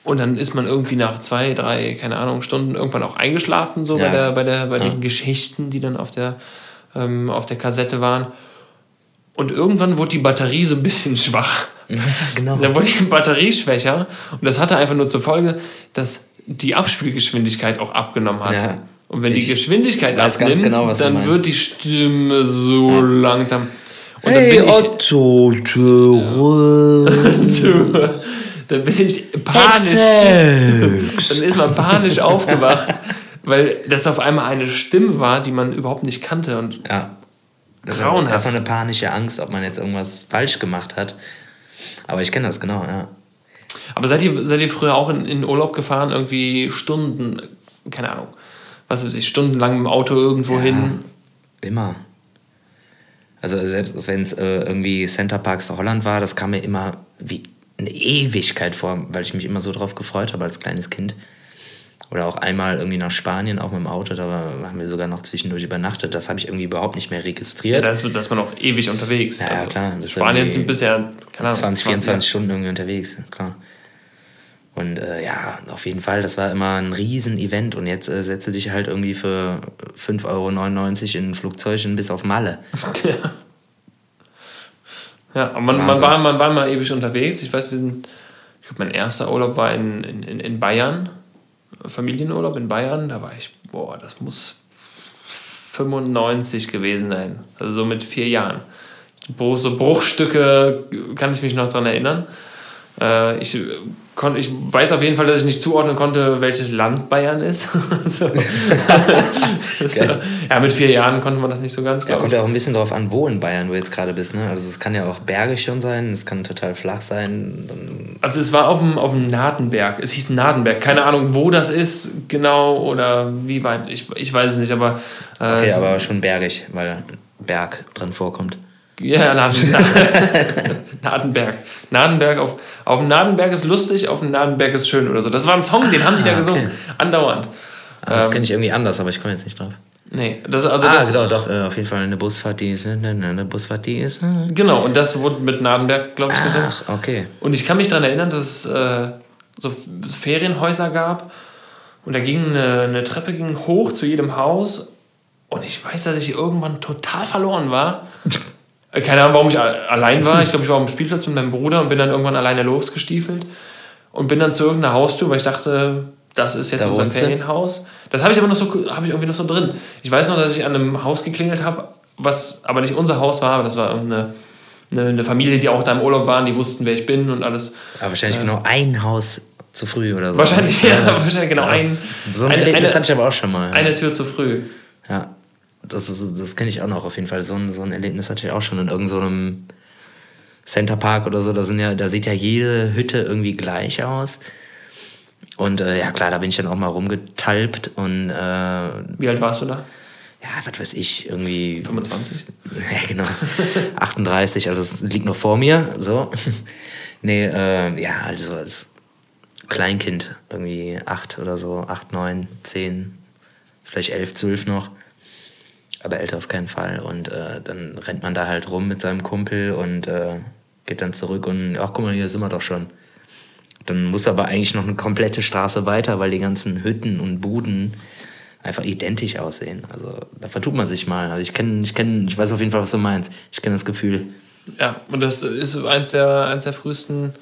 Und dann ist man irgendwie nach zwei, drei, keine Ahnung, Stunden irgendwann auch eingeschlafen, so ja. bei, der, bei, der, bei ja. den Geschichten, die dann auf der, ähm, auf der Kassette waren. Und irgendwann wurde die Batterie so ein bisschen <laughs> schwach. Ja, <laughs> genau. Dann wurde die Batterie schwächer. Und das hatte einfach nur zur Folge, dass die Abspielgeschwindigkeit auch abgenommen hat. Ja. Und wenn die Geschwindigkeit abnimmt, genau, dann wird die Stimme so langsam. Und hey, dann bin Otto, <laughs> dann bin ich panisch. dann ist man panisch aufgewacht, weil das auf einmal eine Stimme war, die man überhaupt nicht kannte. Und ja. Grauenhaft. Das war eine panische Angst, ob man jetzt irgendwas falsch gemacht hat. Aber ich kenne das, genau, ja. Aber seid ihr, seid ihr früher auch in, in Urlaub gefahren, irgendwie Stunden, keine Ahnung, was weiß ich, stundenlang im Auto irgendwo ja, hin? Immer. Also selbst wenn es äh, irgendwie Center Parks Holland war, das kam mir immer wie eine Ewigkeit vor, weil ich mich immer so drauf gefreut habe als kleines Kind. Oder auch einmal irgendwie nach Spanien, auch mit dem Auto, da haben wir sogar noch zwischendurch übernachtet. Das habe ich irgendwie überhaupt nicht mehr registriert. Ja, da ist, man auch ewig unterwegs. Ja, also, klar. Spanien sind bisher, keine Ahnung, 20, 24 Stunden irgendwie unterwegs, klar. Und äh, ja, auf jeden Fall, das war immer ein Riesen-Event. Und jetzt äh, setze dich halt irgendwie für 5,99 Euro in ein Flugzeug und bis auf Malle. <laughs> Ja. Ja, aber man, man, war, man war mal ewig unterwegs. Ich weiß, wir sind, ich glaube, mein erster Urlaub war in, in, in Bayern. Familienurlaub in Bayern. Da war ich, boah, das muss 95 gewesen sein. Also so mit vier Jahren. So Bruchstücke kann ich mich noch daran erinnern. Äh, ich kon, ich weiß auf jeden Fall, dass ich nicht zuordnen konnte, welches Land Bayern ist. <laughs> so. <laughs> ja, mit vier Jahren konnte man das nicht so ganz. Ja, kommt ja auch ein bisschen darauf an, wo in Bayern du jetzt gerade bist. Ne? Also es kann ja auch bergig schon sein, es kann total flach sein. Also es war auf dem, auf dem Nadenberg. Es hieß Nadenberg. Keine Ahnung, wo das ist genau oder wie weit. Ich, ich weiß es nicht, aber... Äh, okay, aber schon bergig, weil Berg drin vorkommt. Ja, <laughs> Nadenberg. Nadenberg. Auf, auf dem Nadenberg ist lustig, auf dem Nadenberg ist schön oder so. Das war ein Song, den haben die da ah, gesungen. Okay. Andauernd. Ah, das ähm, kenne ich irgendwie anders, aber ich komme jetzt nicht drauf. Nee, das, also ah, das, genau, doch, äh, auf jeden Fall eine Busfahrt, die ist, ne, ne, eine Busfahrt, die ist. Äh. Genau, und das wurde mit Nadenberg, glaube ich, Ach, gesungen. Ach, okay. Und ich kann mich daran erinnern, dass es äh, so Ferienhäuser gab und da ging eine, eine Treppe ging hoch zu jedem Haus und ich weiß, dass ich irgendwann total verloren war. <laughs> Keine Ahnung, warum ich allein war. Ich glaube, ich war auf dem Spielplatz mit meinem Bruder und bin dann irgendwann alleine losgestiefelt und bin dann zu irgendeiner Haustür, weil ich dachte, das ist jetzt da unser Ferienhaus. Das habe ich aber noch so, habe ich irgendwie noch so drin. Ich weiß noch, dass ich an einem Haus geklingelt habe, was aber nicht unser Haus war, aber das war irgendeine eine, Familie, die auch da im Urlaub waren, die wussten, wer ich bin und alles. Aber wahrscheinlich äh, genau ein Haus zu früh oder so. Wahrscheinlich, ja, ja wahrscheinlich genau ein. So ein Erlebnis eine, hatte ich aber auch schon mal. Ja. Eine Tür zu früh. Ja. Das, das kenne ich auch noch auf jeden Fall. So ein, so ein Erlebnis hatte ich auch schon in irgendeinem so Center Park oder so. Da, sind ja, da sieht ja jede Hütte irgendwie gleich aus. Und äh, ja, klar, da bin ich dann auch mal rumgetalpt. Und, äh, Wie alt warst du da? Ja, was weiß ich, irgendwie. 25? <laughs> Ja, genau. 38, also das liegt noch vor mir. So. <laughs> nee, äh, ja, also als Kleinkind, irgendwie 8 oder so, 8, 9, 10, vielleicht 11, 12 noch aber älter auf keinen Fall. Und äh, dann rennt man da halt rum mit seinem Kumpel und äh, geht dann zurück und, ach guck mal, hier sind wir doch schon. Dann muss aber eigentlich noch eine komplette Straße weiter, weil die ganzen Hütten und Buden einfach identisch aussehen. Also da vertut man sich mal. Also ich kenne, ich kenne, ich weiß auf jeden Fall, was du meinst. Ich kenne das Gefühl. Ja, und das ist eins der, eins der frühesten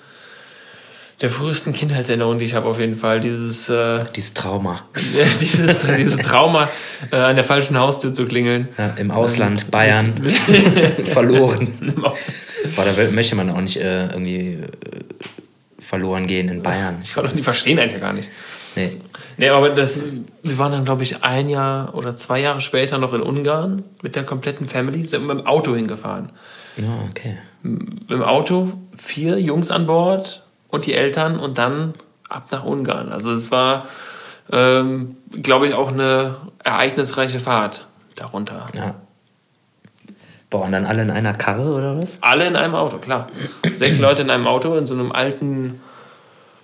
der frühesten Kindheitserinnerungen, die ich habe auf jeden Fall. Dieses, äh, dieses Trauma. <laughs> dieses, dieses Trauma, äh, an der falschen Haustür zu klingeln. Ja, Im Ausland, ähm, Bayern, <laughs> <laughs> verloren. Im Ausland. Boah, da möchte man auch nicht äh, irgendwie äh, verloren gehen in Bayern. Ich glaub, die verstehen einen ja gar nicht. Nee. Nee, aber das, wir waren dann, glaube ich, ein Jahr oder zwei Jahre später noch in Ungarn mit der kompletten Family, sind mit dem Auto hingefahren. Ja, oh, okay. Dem Auto, vier Jungs an Bord, und die Eltern und dann ab nach Ungarn. Also es war, ähm, glaube ich, auch eine ereignisreiche Fahrt darunter. Ja. Boah, und dann alle in einer Karre oder was? Alle in einem Auto, klar. Sechs Leute in einem Auto, in so einem alten,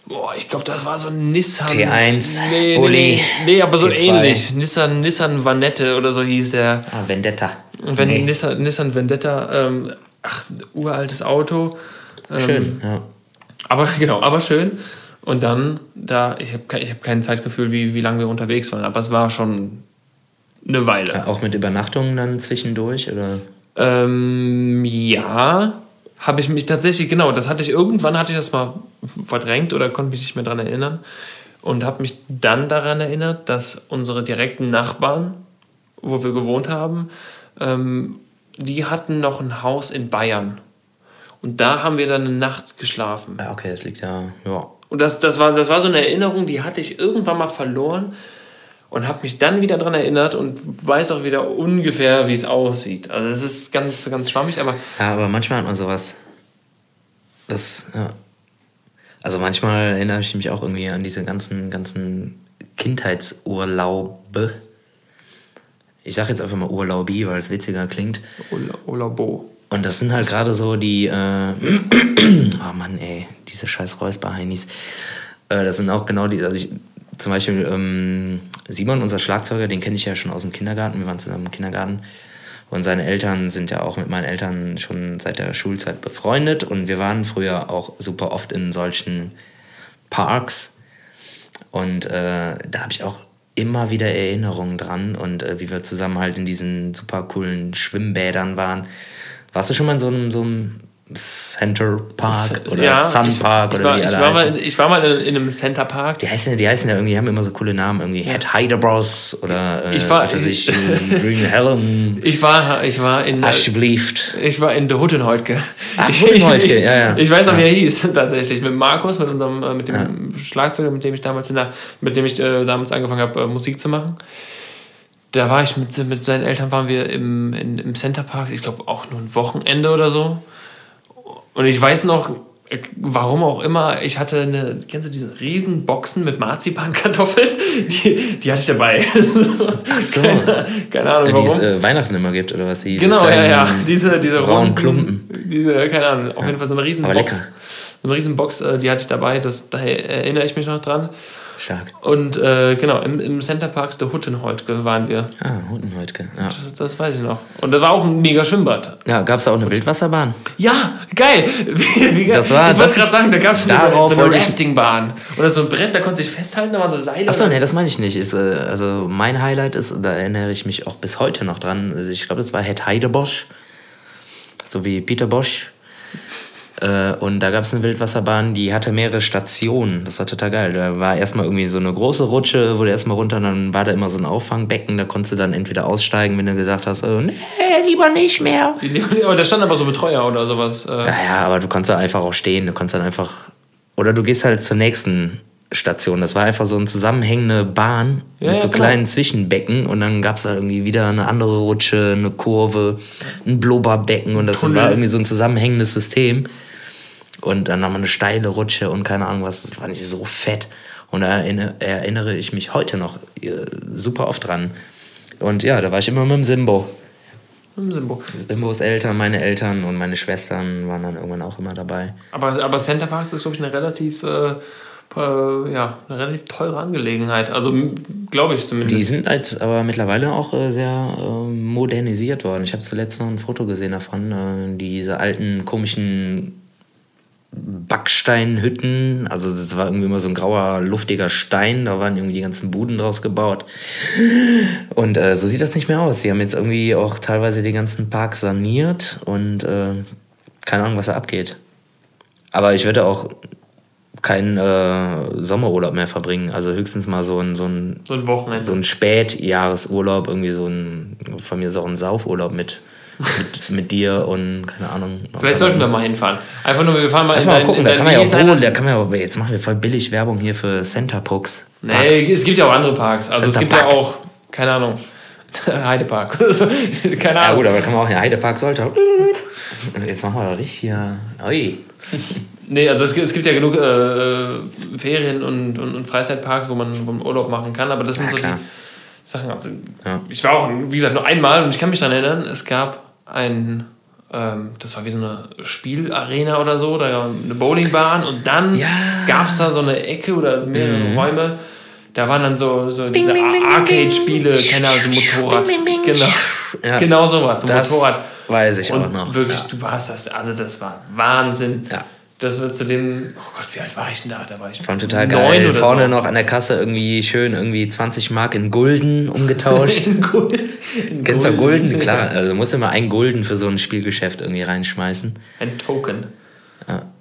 boah, ich glaube, das war so ein Nissan. T1, nee, Bulli. Nee, nee, aber so T2. ähnlich. Nissan, Nissan Vanette oder so hieß der. Ah, Vendetta. Wenn nee. Nissan, Nissan Vendetta, ähm, ach, uraltes Auto. Ähm, Schön, ja. Aber <laughs> genau, aber schön. Und dann, da, ich habe ich hab kein Zeitgefühl, wie, wie lange wir unterwegs waren, aber es war schon eine Weile. Ja, auch mit Übernachtungen dann zwischendurch, oder? Ähm, ja, habe ich mich tatsächlich, genau, das hatte ich irgendwann, hatte ich das mal verdrängt oder konnte mich nicht mehr daran erinnern und habe mich dann daran erinnert, dass unsere direkten Nachbarn, wo wir gewohnt haben, ähm, die hatten noch ein Haus in Bayern. Und da haben wir dann eine Nacht geschlafen. Ja, okay, das liegt ja, ja. Und das, das, war, das war so eine Erinnerung, die hatte ich irgendwann mal verloren und habe mich dann wieder daran erinnert und weiß auch wieder ungefähr, wie es aussieht. Also es ist ganz, ganz schwammig, aber... Ja, aber manchmal hat man sowas. Das, ja. Also manchmal erinnere ich mich auch irgendwie an diese ganzen, ganzen Kindheitsurlaube. Ich sage jetzt einfach mal Urlaubi, weil es witziger klingt. Urlaubo. Und das sind halt gerade so die, äh, <clears throat> oh Mann, ey, diese scheiß Räusperheinis. Äh, das sind auch genau die, also ich, zum Beispiel ähm, Simon, unser Schlagzeuger, den kenne ich ja schon aus dem Kindergarten. Wir waren zusammen im Kindergarten. Und seine Eltern sind ja auch mit meinen Eltern schon seit der Schulzeit befreundet. Und wir waren früher auch super oft in solchen Parks. Und äh, da habe ich auch immer wieder Erinnerungen dran. Und äh, wie wir zusammen halt in diesen super coolen Schwimmbädern waren. Warst du schon mal in so einem, so einem Center Park oder Ja, Sun ich- Park ich oder war, wie die ich alle war, mal heißen. ich war mal in, in einem Center Park. Die heißen, ja- die heißen ja irgendwie, haben immer so coole Namen irgendwie. Head Hydebros oder äh, Ich war- ich, Green <laughs> Helen, Ich war, ich war in. Aschblieft. Ich war in der Huttenheutke. Ach, Ich- Huttenheutke, ja, ja. Ich weiß noch, wie er hieß, <laughs> tatsächlich. Mit Markus, mit unserem, äh, mit dem Schlagzeuger, mit dem ich damals in der, mit dem ich äh, damals angefangen habe, äh, Musik zu machen. Da war ich mit, mit seinen Eltern, waren wir im, in, im Center Park, ich glaube auch nur ein Wochenende oder so. Und ich weiß noch, äh, warum auch immer, ich hatte eine, kennst du diese riesen Boxen mit Marzipankartoffeln? <laughs> Die, die hatte ich dabei. <laughs> Ach so. keine, keine Ahnung, Die warum. es äh, Weihnachten immer gibt oder was? Diese Genau, ja, ja. Diese, diese braunen Klumpen. Diese, keine Ahnung, auf jeden Fall so eine riesen Aber Box. lecker. So eine riesen Box, äh, die hatte ich dabei, das, da erinnere ich mich noch dran. Stark. Und äh, genau, im, im Center Parks der Huttenheutke waren wir. Ah, Hundenheutke. Ja, Das, das weiß ich noch. Und da war auch ein mega Schwimmbad. ja gab es da auch eine Wildwasserbahn? Ja, geil! Wie, wie geil. Das war- ich wollte gerade sagen, da gab es so eine, so eine Raftingbahn. Oder so ein Brett, da konnte sich festhalten, da waren so Seile. Achso, nee, das meine ich nicht. Ist, äh, also mein Highlight ist, da erinnere ich mich auch bis heute noch dran. Also ich glaube, das war Head Heidebosch. So wie Peter Bosch. Äh, und da gab es eine Wildwasserbahn, die hatte mehrere Stationen. Das war total geil. Da war erstmal irgendwie so eine große Rutsche, wurde erstmal runter dann war da immer so ein Auffangbecken. Da konntest du dann entweder aussteigen, wenn du gesagt hast, oh, nee, lieber nicht mehr. Aber da stand aber so Betreuer oder sowas. Äh, Ja, ja, aber du konntest da einfach auch stehen. Du konntest dann einfach. Oder du gehst halt zur nächsten Station. Das war einfach so eine zusammenhängende Bahn Ja, mit ja, so genau. kleinen Zwischenbecken und dann gab es da irgendwie wieder eine andere Rutsche, eine Kurve, ein Blubberbecken und das Tunnel. war irgendwie so ein zusammenhängendes System. Und dann nochmal eine steile Rutsche und keine Ahnung was. Das fand ich so fett. Und da erinnere, ich mich heute noch äh, super oft dran. Und ja, da war ich immer mit dem Simbo. im Simbo. Simbos Eltern, meine Eltern und meine Schwestern waren dann irgendwann auch immer dabei. Aber, aber Center Parks ist, glaube ich, eine relativ, äh, ja, eine relativ teure Angelegenheit. Also glaube ich zumindest. Die sind als, aber mittlerweile auch äh, sehr äh, modernisiert worden. Ich habe zuletzt noch ein Foto gesehen davon. Äh, diese alten komischen Backsteinhütten. Also das war irgendwie immer so ein grauer, luftiger Stein. Da waren irgendwie die ganzen Buden draus gebaut. Und äh, so sieht das nicht mehr aus. Sie haben jetzt irgendwie auch teilweise den ganzen Park saniert und äh, keine Ahnung, was da abgeht. Aber ich würde auch keinen äh, Sommerurlaub mehr verbringen. Also höchstens mal so ein, so ein so ein Wochenende. so ein Spätjahresurlaub, irgendwie so ein, von mir auch ein Saufurlaub mit, mit, mit dir und keine Ahnung. Vielleicht sollten wir mal hinfahren. Einfach nur, wir fahren mal Einfach in mal dein, gucken, in da kann ja auch wohnen, da kann man ja auch, jetzt machen wir voll billig Werbung hier für Center Pucks. Nee, es gibt ja auch andere Parks. Also es Center gibt ja Park. auch, keine Ahnung, <laughs> Heidepark. <laughs> Keine Ja Ahnung. gut, aber da kann man auch in Heidepark sollte. <laughs> Jetzt machen wir doch richtig hier. Ui. Nee, also es gibt, es gibt ja genug äh, Ferien- und, und, und Freizeitparks, wo man, wo man Urlaub machen kann, aber das sind Ja, so klar. die Sachen. Also, Ja. Ich war auch, wie gesagt, nur einmal und ich kann mich daran erinnern, es gab ein, ähm, das war wie so eine Spielarena oder so, da war eine Bowlingbahn und dann Ja. gab es da so eine Ecke oder mehrere Mhm. Räume. Da waren dann so, so diese Arcade-Spiele, keine Ahnung, so Motorrad. Genau, <laughs> Ja. genau sowas, so Das Motorrad. weiß ich auch Und noch. wirklich, Ja. du warst das, also das war Wahnsinn. Ja. Das wird zu dem, oh Gott, wie alt war ich denn da? Da war ich allem total neun geil. Vorne so. noch an der Kasse irgendwie schön irgendwie 20 Mark in Gulden umgetauscht. <laughs> In Gulden. In Kennst du Gulden. Gulden? Klar, also du musst immer einen Gulden für so ein Spielgeschäft irgendwie reinschmeißen. Ein Token.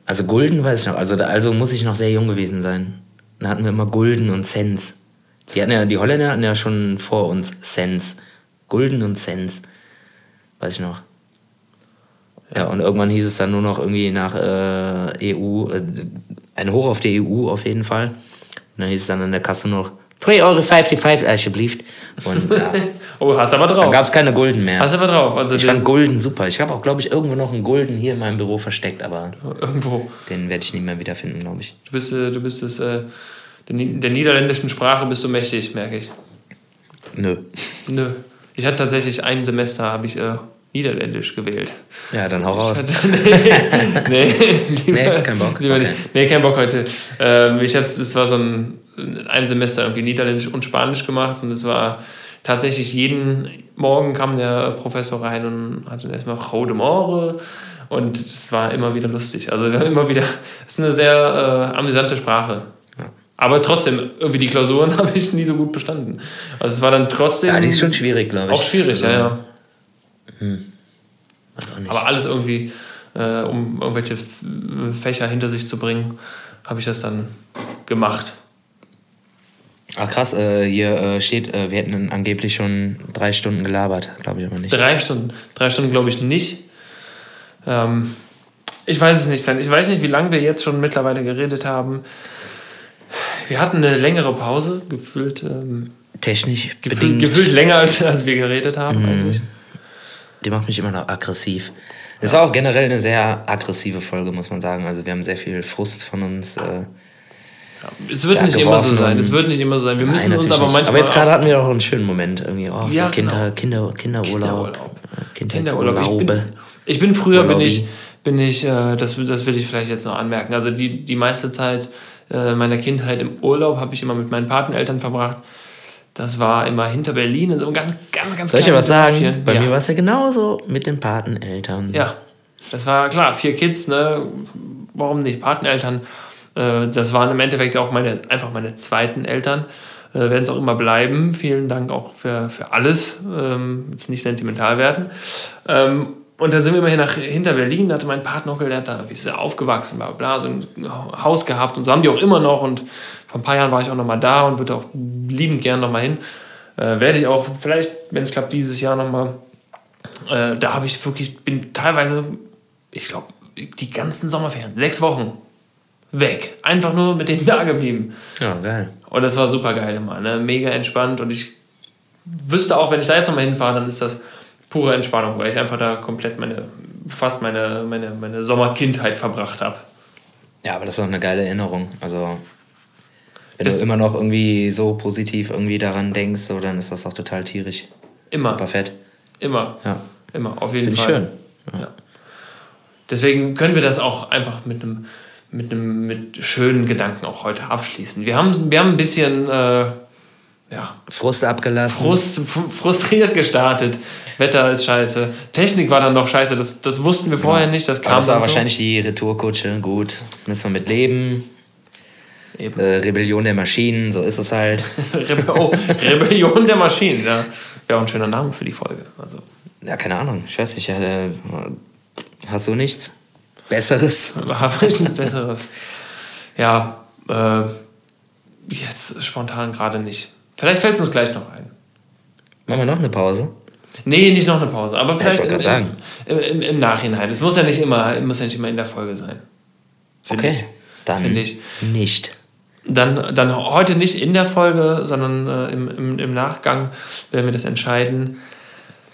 Also Gulden weiß ich noch. Also, da, also muss ich noch sehr jung gewesen sein. Da hatten wir immer Gulden und Cents. Die, hatten ja, die Holländer hatten ja schon vor uns Cents. Gulden und Cents. Weiß ich noch. Ja, und irgendwann hieß es dann nur noch irgendwie nach äh, EU, äh, ein Hoch auf die EU auf jeden Fall. Und dann hieß es dann an der Kasse nur noch 3,55 Euro, alsjeblieft. Und ja, <laughs> Oh, hast aber dann drauf. gab es keine Gulden mehr. Hast aber drauf. Also Ich fand Gulden super. Ich habe auch, glaube ich, irgendwo noch einen Gulden hier in meinem Büro versteckt, aber irgendwo. den werde ich nie mehr wiederfinden, glaube ich. Du bist, äh, du bist es, äh, der niederländischen Sprache bist du mächtig, merke ich. Nö. Nö. Ich hatte tatsächlich ein Semester, habe ich äh, Niederländisch gewählt. Ja, dann hau raus. <laughs> nee, nee, <laughs> lieber, Nee, kein Bock. Lieber Okay. nicht. Nee, kein Bock heute. Ähm, ich hab's, es war so ein, in einem Semester irgendwie Niederländisch und Spanisch gemacht und es war tatsächlich jeden Morgen kam der Professor rein und hatte erstmal Rode More und es war immer wieder lustig. Also wir haben immer wieder, es ist eine sehr äh, amüsante Sprache. Aber trotzdem, irgendwie die Klausuren <laughs> habe ich nie so gut bestanden. Also es war dann trotzdem Ja, die ist schon schwierig, glaube ich. auch schwierig, ja, ja. Nicht. Aber alles irgendwie äh, um irgendwelche Fächer hinter sich zu bringen, habe ich das dann gemacht. Ach krass, äh, hier äh, steht, äh, wir hätten angeblich schon drei Stunden gelabert, glaube ich aber nicht. Drei Stunden, drei Stunden glaube ich nicht. Ähm, ich weiß es nicht, Sven. Ich weiß nicht, wie lange wir jetzt schon mittlerweile geredet haben. Wir hatten eine längere Pause, gefühlt. Ähm, Technisch gefühlt, bedingt. gefühlt länger, als, als wir geredet haben Mhm. eigentlich. Die macht mich immer noch aggressiv. Es war auch generell eine sehr aggressive Folge, muss man sagen. Also wir haben sehr viel Frust von uns. Äh, Es wird Ja, nicht immer so sein. Es wird nicht immer so sein. Wir müssen Nein, uns aber nicht. manchmal. Aber jetzt gerade hatten wir auch einen schönen Moment. Irgendwie, oh, Ja, so Kinder, genau. Kinder, Kinderurlaub. Kinderurlaub. Kinderurlaub. Ich bin, ich bin früher, bin Urlaubi. ich, bin ich äh, das, das will ich vielleicht jetzt noch anmerken. Also die, die meiste Zeit äh, meiner Kindheit im Urlaub habe ich immer mit meinen Pateneltern verbracht. Das war immer hinter Berlin in so einem ganz, ganz, ganz Soll ich dir was sagen? Dörfchen. Bei ja. mir war es ja genauso mit den Pateneltern. Ja, das war klar, vier Kids, ne? Warum nicht? Pateneltern, äh, das waren im Endeffekt auch meine, einfach meine zweiten Eltern. Äh, werden es auch immer bleiben. Vielen Dank auch für, für alles. Ähm, jetzt nicht sentimental werden. Ähm, und dann sind wir immerhin nach hinter Berlin, da hatte mein Patenonkel, der hat da, wie ist er aufgewachsen, bla bla, so ein Haus gehabt und so haben die auch immer noch. Und vor ein paar Jahren war ich auch nochmal da und würde auch liebend gern nochmal hin. Äh, werde ich auch, vielleicht, wenn es klappt, dieses Jahr nochmal äh, da habe ich wirklich, bin teilweise, ich glaube, die ganzen Sommerferien, sechs Wochen weg. Einfach nur mit denen <laughs> da geblieben. Ja, geil. Und das war super geil immer, ne? mega entspannt. Und ich wüsste auch, wenn ich da jetzt nochmal hinfahre, dann ist das pure Entspannung, weil ich einfach da komplett meine, fast meine, meine, meine Sommerkindheit verbracht habe. Ja, aber das ist auch eine geile Erinnerung. Also, wenn Das- du immer noch irgendwie so positiv irgendwie daran denkst, so, dann ist das auch total tierisch. Immer. Super fett. Immer. Ja. Immer, auf jeden Finde ich Fall. schön. Ja. Deswegen können wir das auch einfach mit einem mit einem mit schönen Gedanken auch heute abschließen. Wir haben, wir haben ein bisschen äh, ja, Frust abgelassen. frust, fr- frustriert gestartet. Wetter ist scheiße. Technik war dann noch scheiße. Das, das wussten wir vorher nicht. Das kam Aber das war dann so. wahrscheinlich die Retourkutsche. Gut, müssen wir mit leben. Eben. Äh, Rebellion der Maschinen, so ist es halt. <laughs> Rebe oh, Rebellion der Maschinen. Ja. Wäre auch ein schöner Name für die Folge. Also, Ja, keine Ahnung. Ich weiß nicht. Äh, hast du nichts Besseres? <laughs> habe ich nichts Besseres. Ja, äh, jetzt spontan gerade nicht. Vielleicht fällt es uns gleich noch ein. Machen wir noch eine Pause? Nee, nicht noch eine Pause, aber vielleicht ich im, gerade im, im, im Nachhinein. Es muss ja nicht immer, muss ja nicht immer in der Folge sein. Finde Okay, ich. dann Finde ich. nicht. Dann, dann heute nicht in der Folge, sondern äh, im, im, im Nachgang werden wir das entscheiden.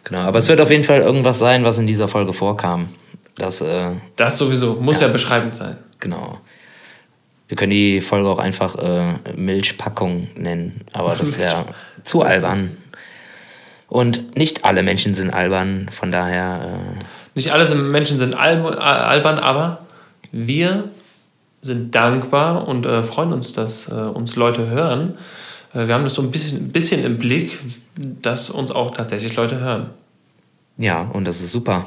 Genau, aber es wird auf jeden Fall irgendwas sein, was in dieser Folge vorkam. Das, äh, Das sowieso, muss ja, beschreibend sein. genau. Wir können die Folge auch einfach äh, Milchpackung nennen, aber das wäre <laughs> zu albern. Und nicht alle Menschen sind albern, von daher, äh, Nicht alle Menschen sind al albern, aber wir sind dankbar und äh, freuen uns, dass äh, uns Leute hören. Äh, wir haben das so ein bisschen, bisschen im Blick, dass uns auch tatsächlich Leute hören. ja, und das ist super.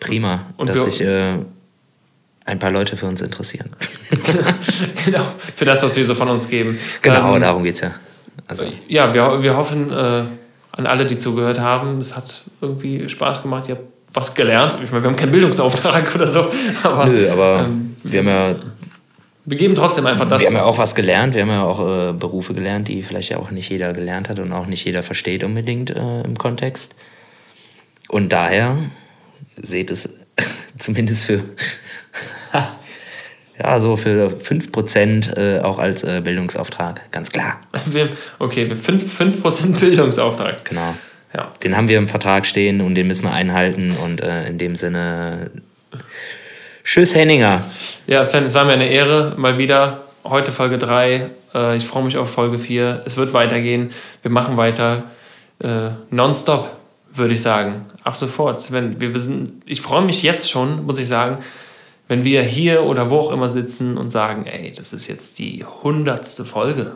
Prima, Und dass wir- sich äh, ein paar Leute für uns interessieren. <laughs> genau, für das, was wir so von uns geben. Genau, Ähm, darum geht's ja. Also, Ja, wir, wir hoffen äh, an alle, die zugehört haben. Es hat irgendwie Spaß gemacht. Ihr habt was gelernt. Ich meine, wir haben keinen Bildungsauftrag <laughs> oder so. Aber nö, aber ähm, wir haben ja wir geben trotzdem einfach das. Wir haben ja auch was gelernt. Wir haben ja auch äh, Berufe gelernt, die vielleicht ja auch nicht jeder gelernt hat und auch nicht jeder versteht unbedingt äh, im Kontext. Und daher seht es <laughs> zumindest für, <laughs> ja, so für 5% äh, auch als äh, Bildungsauftrag. Ganz klar. okay, wir 5%, 5 Bildungsauftrag. Genau. Ja. Den haben wir im Vertrag stehen und den müssen wir einhalten. Und äh, in dem Sinne, Tschüss, Henninger. ja, Sven, es war mir eine Ehre. Mal wieder. Heute Folge 3. Äh, ich freue mich auf Folge 4. Es wird weitergehen. Wir machen weiter. Nonstop, würde ich sagen. Ab sofort. Sven, wir sind, ich freue mich jetzt schon, muss ich sagen, wenn wir hier oder wo auch immer sitzen und sagen, ey, das ist jetzt die hundertste Folge.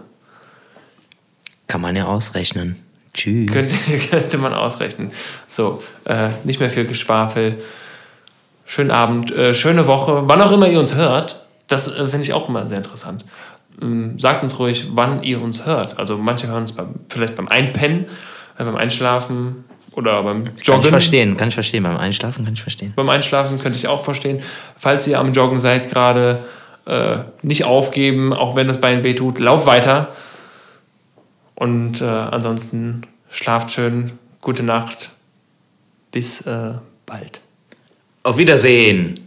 Kann man ja ausrechnen. Tschüss. Könnte, <laughs> könnte man ausrechnen. So, äh, nicht mehr viel Geschwafel. Schönen Abend, äh, schöne Woche. Wann auch immer ihr uns hört, das äh, finde ich auch immer sehr interessant. Ähm, sagt uns ruhig, wann ihr uns hört. Also manche hören uns beim, vielleicht beim Einpennen, äh, beim Einschlafen oder beim Joggen. Kann ich verstehen, kann ich verstehen. Beim Einschlafen kann ich verstehen. Beim Einschlafen könnte ich auch verstehen. Falls ihr am Joggen seid gerade, äh, nicht aufgeben, auch wenn das Bein wehtut. Lauf weiter. Und äh, ansonsten schlaft schön. Gute Nacht. Bis äh, bald. Auf Wiedersehen.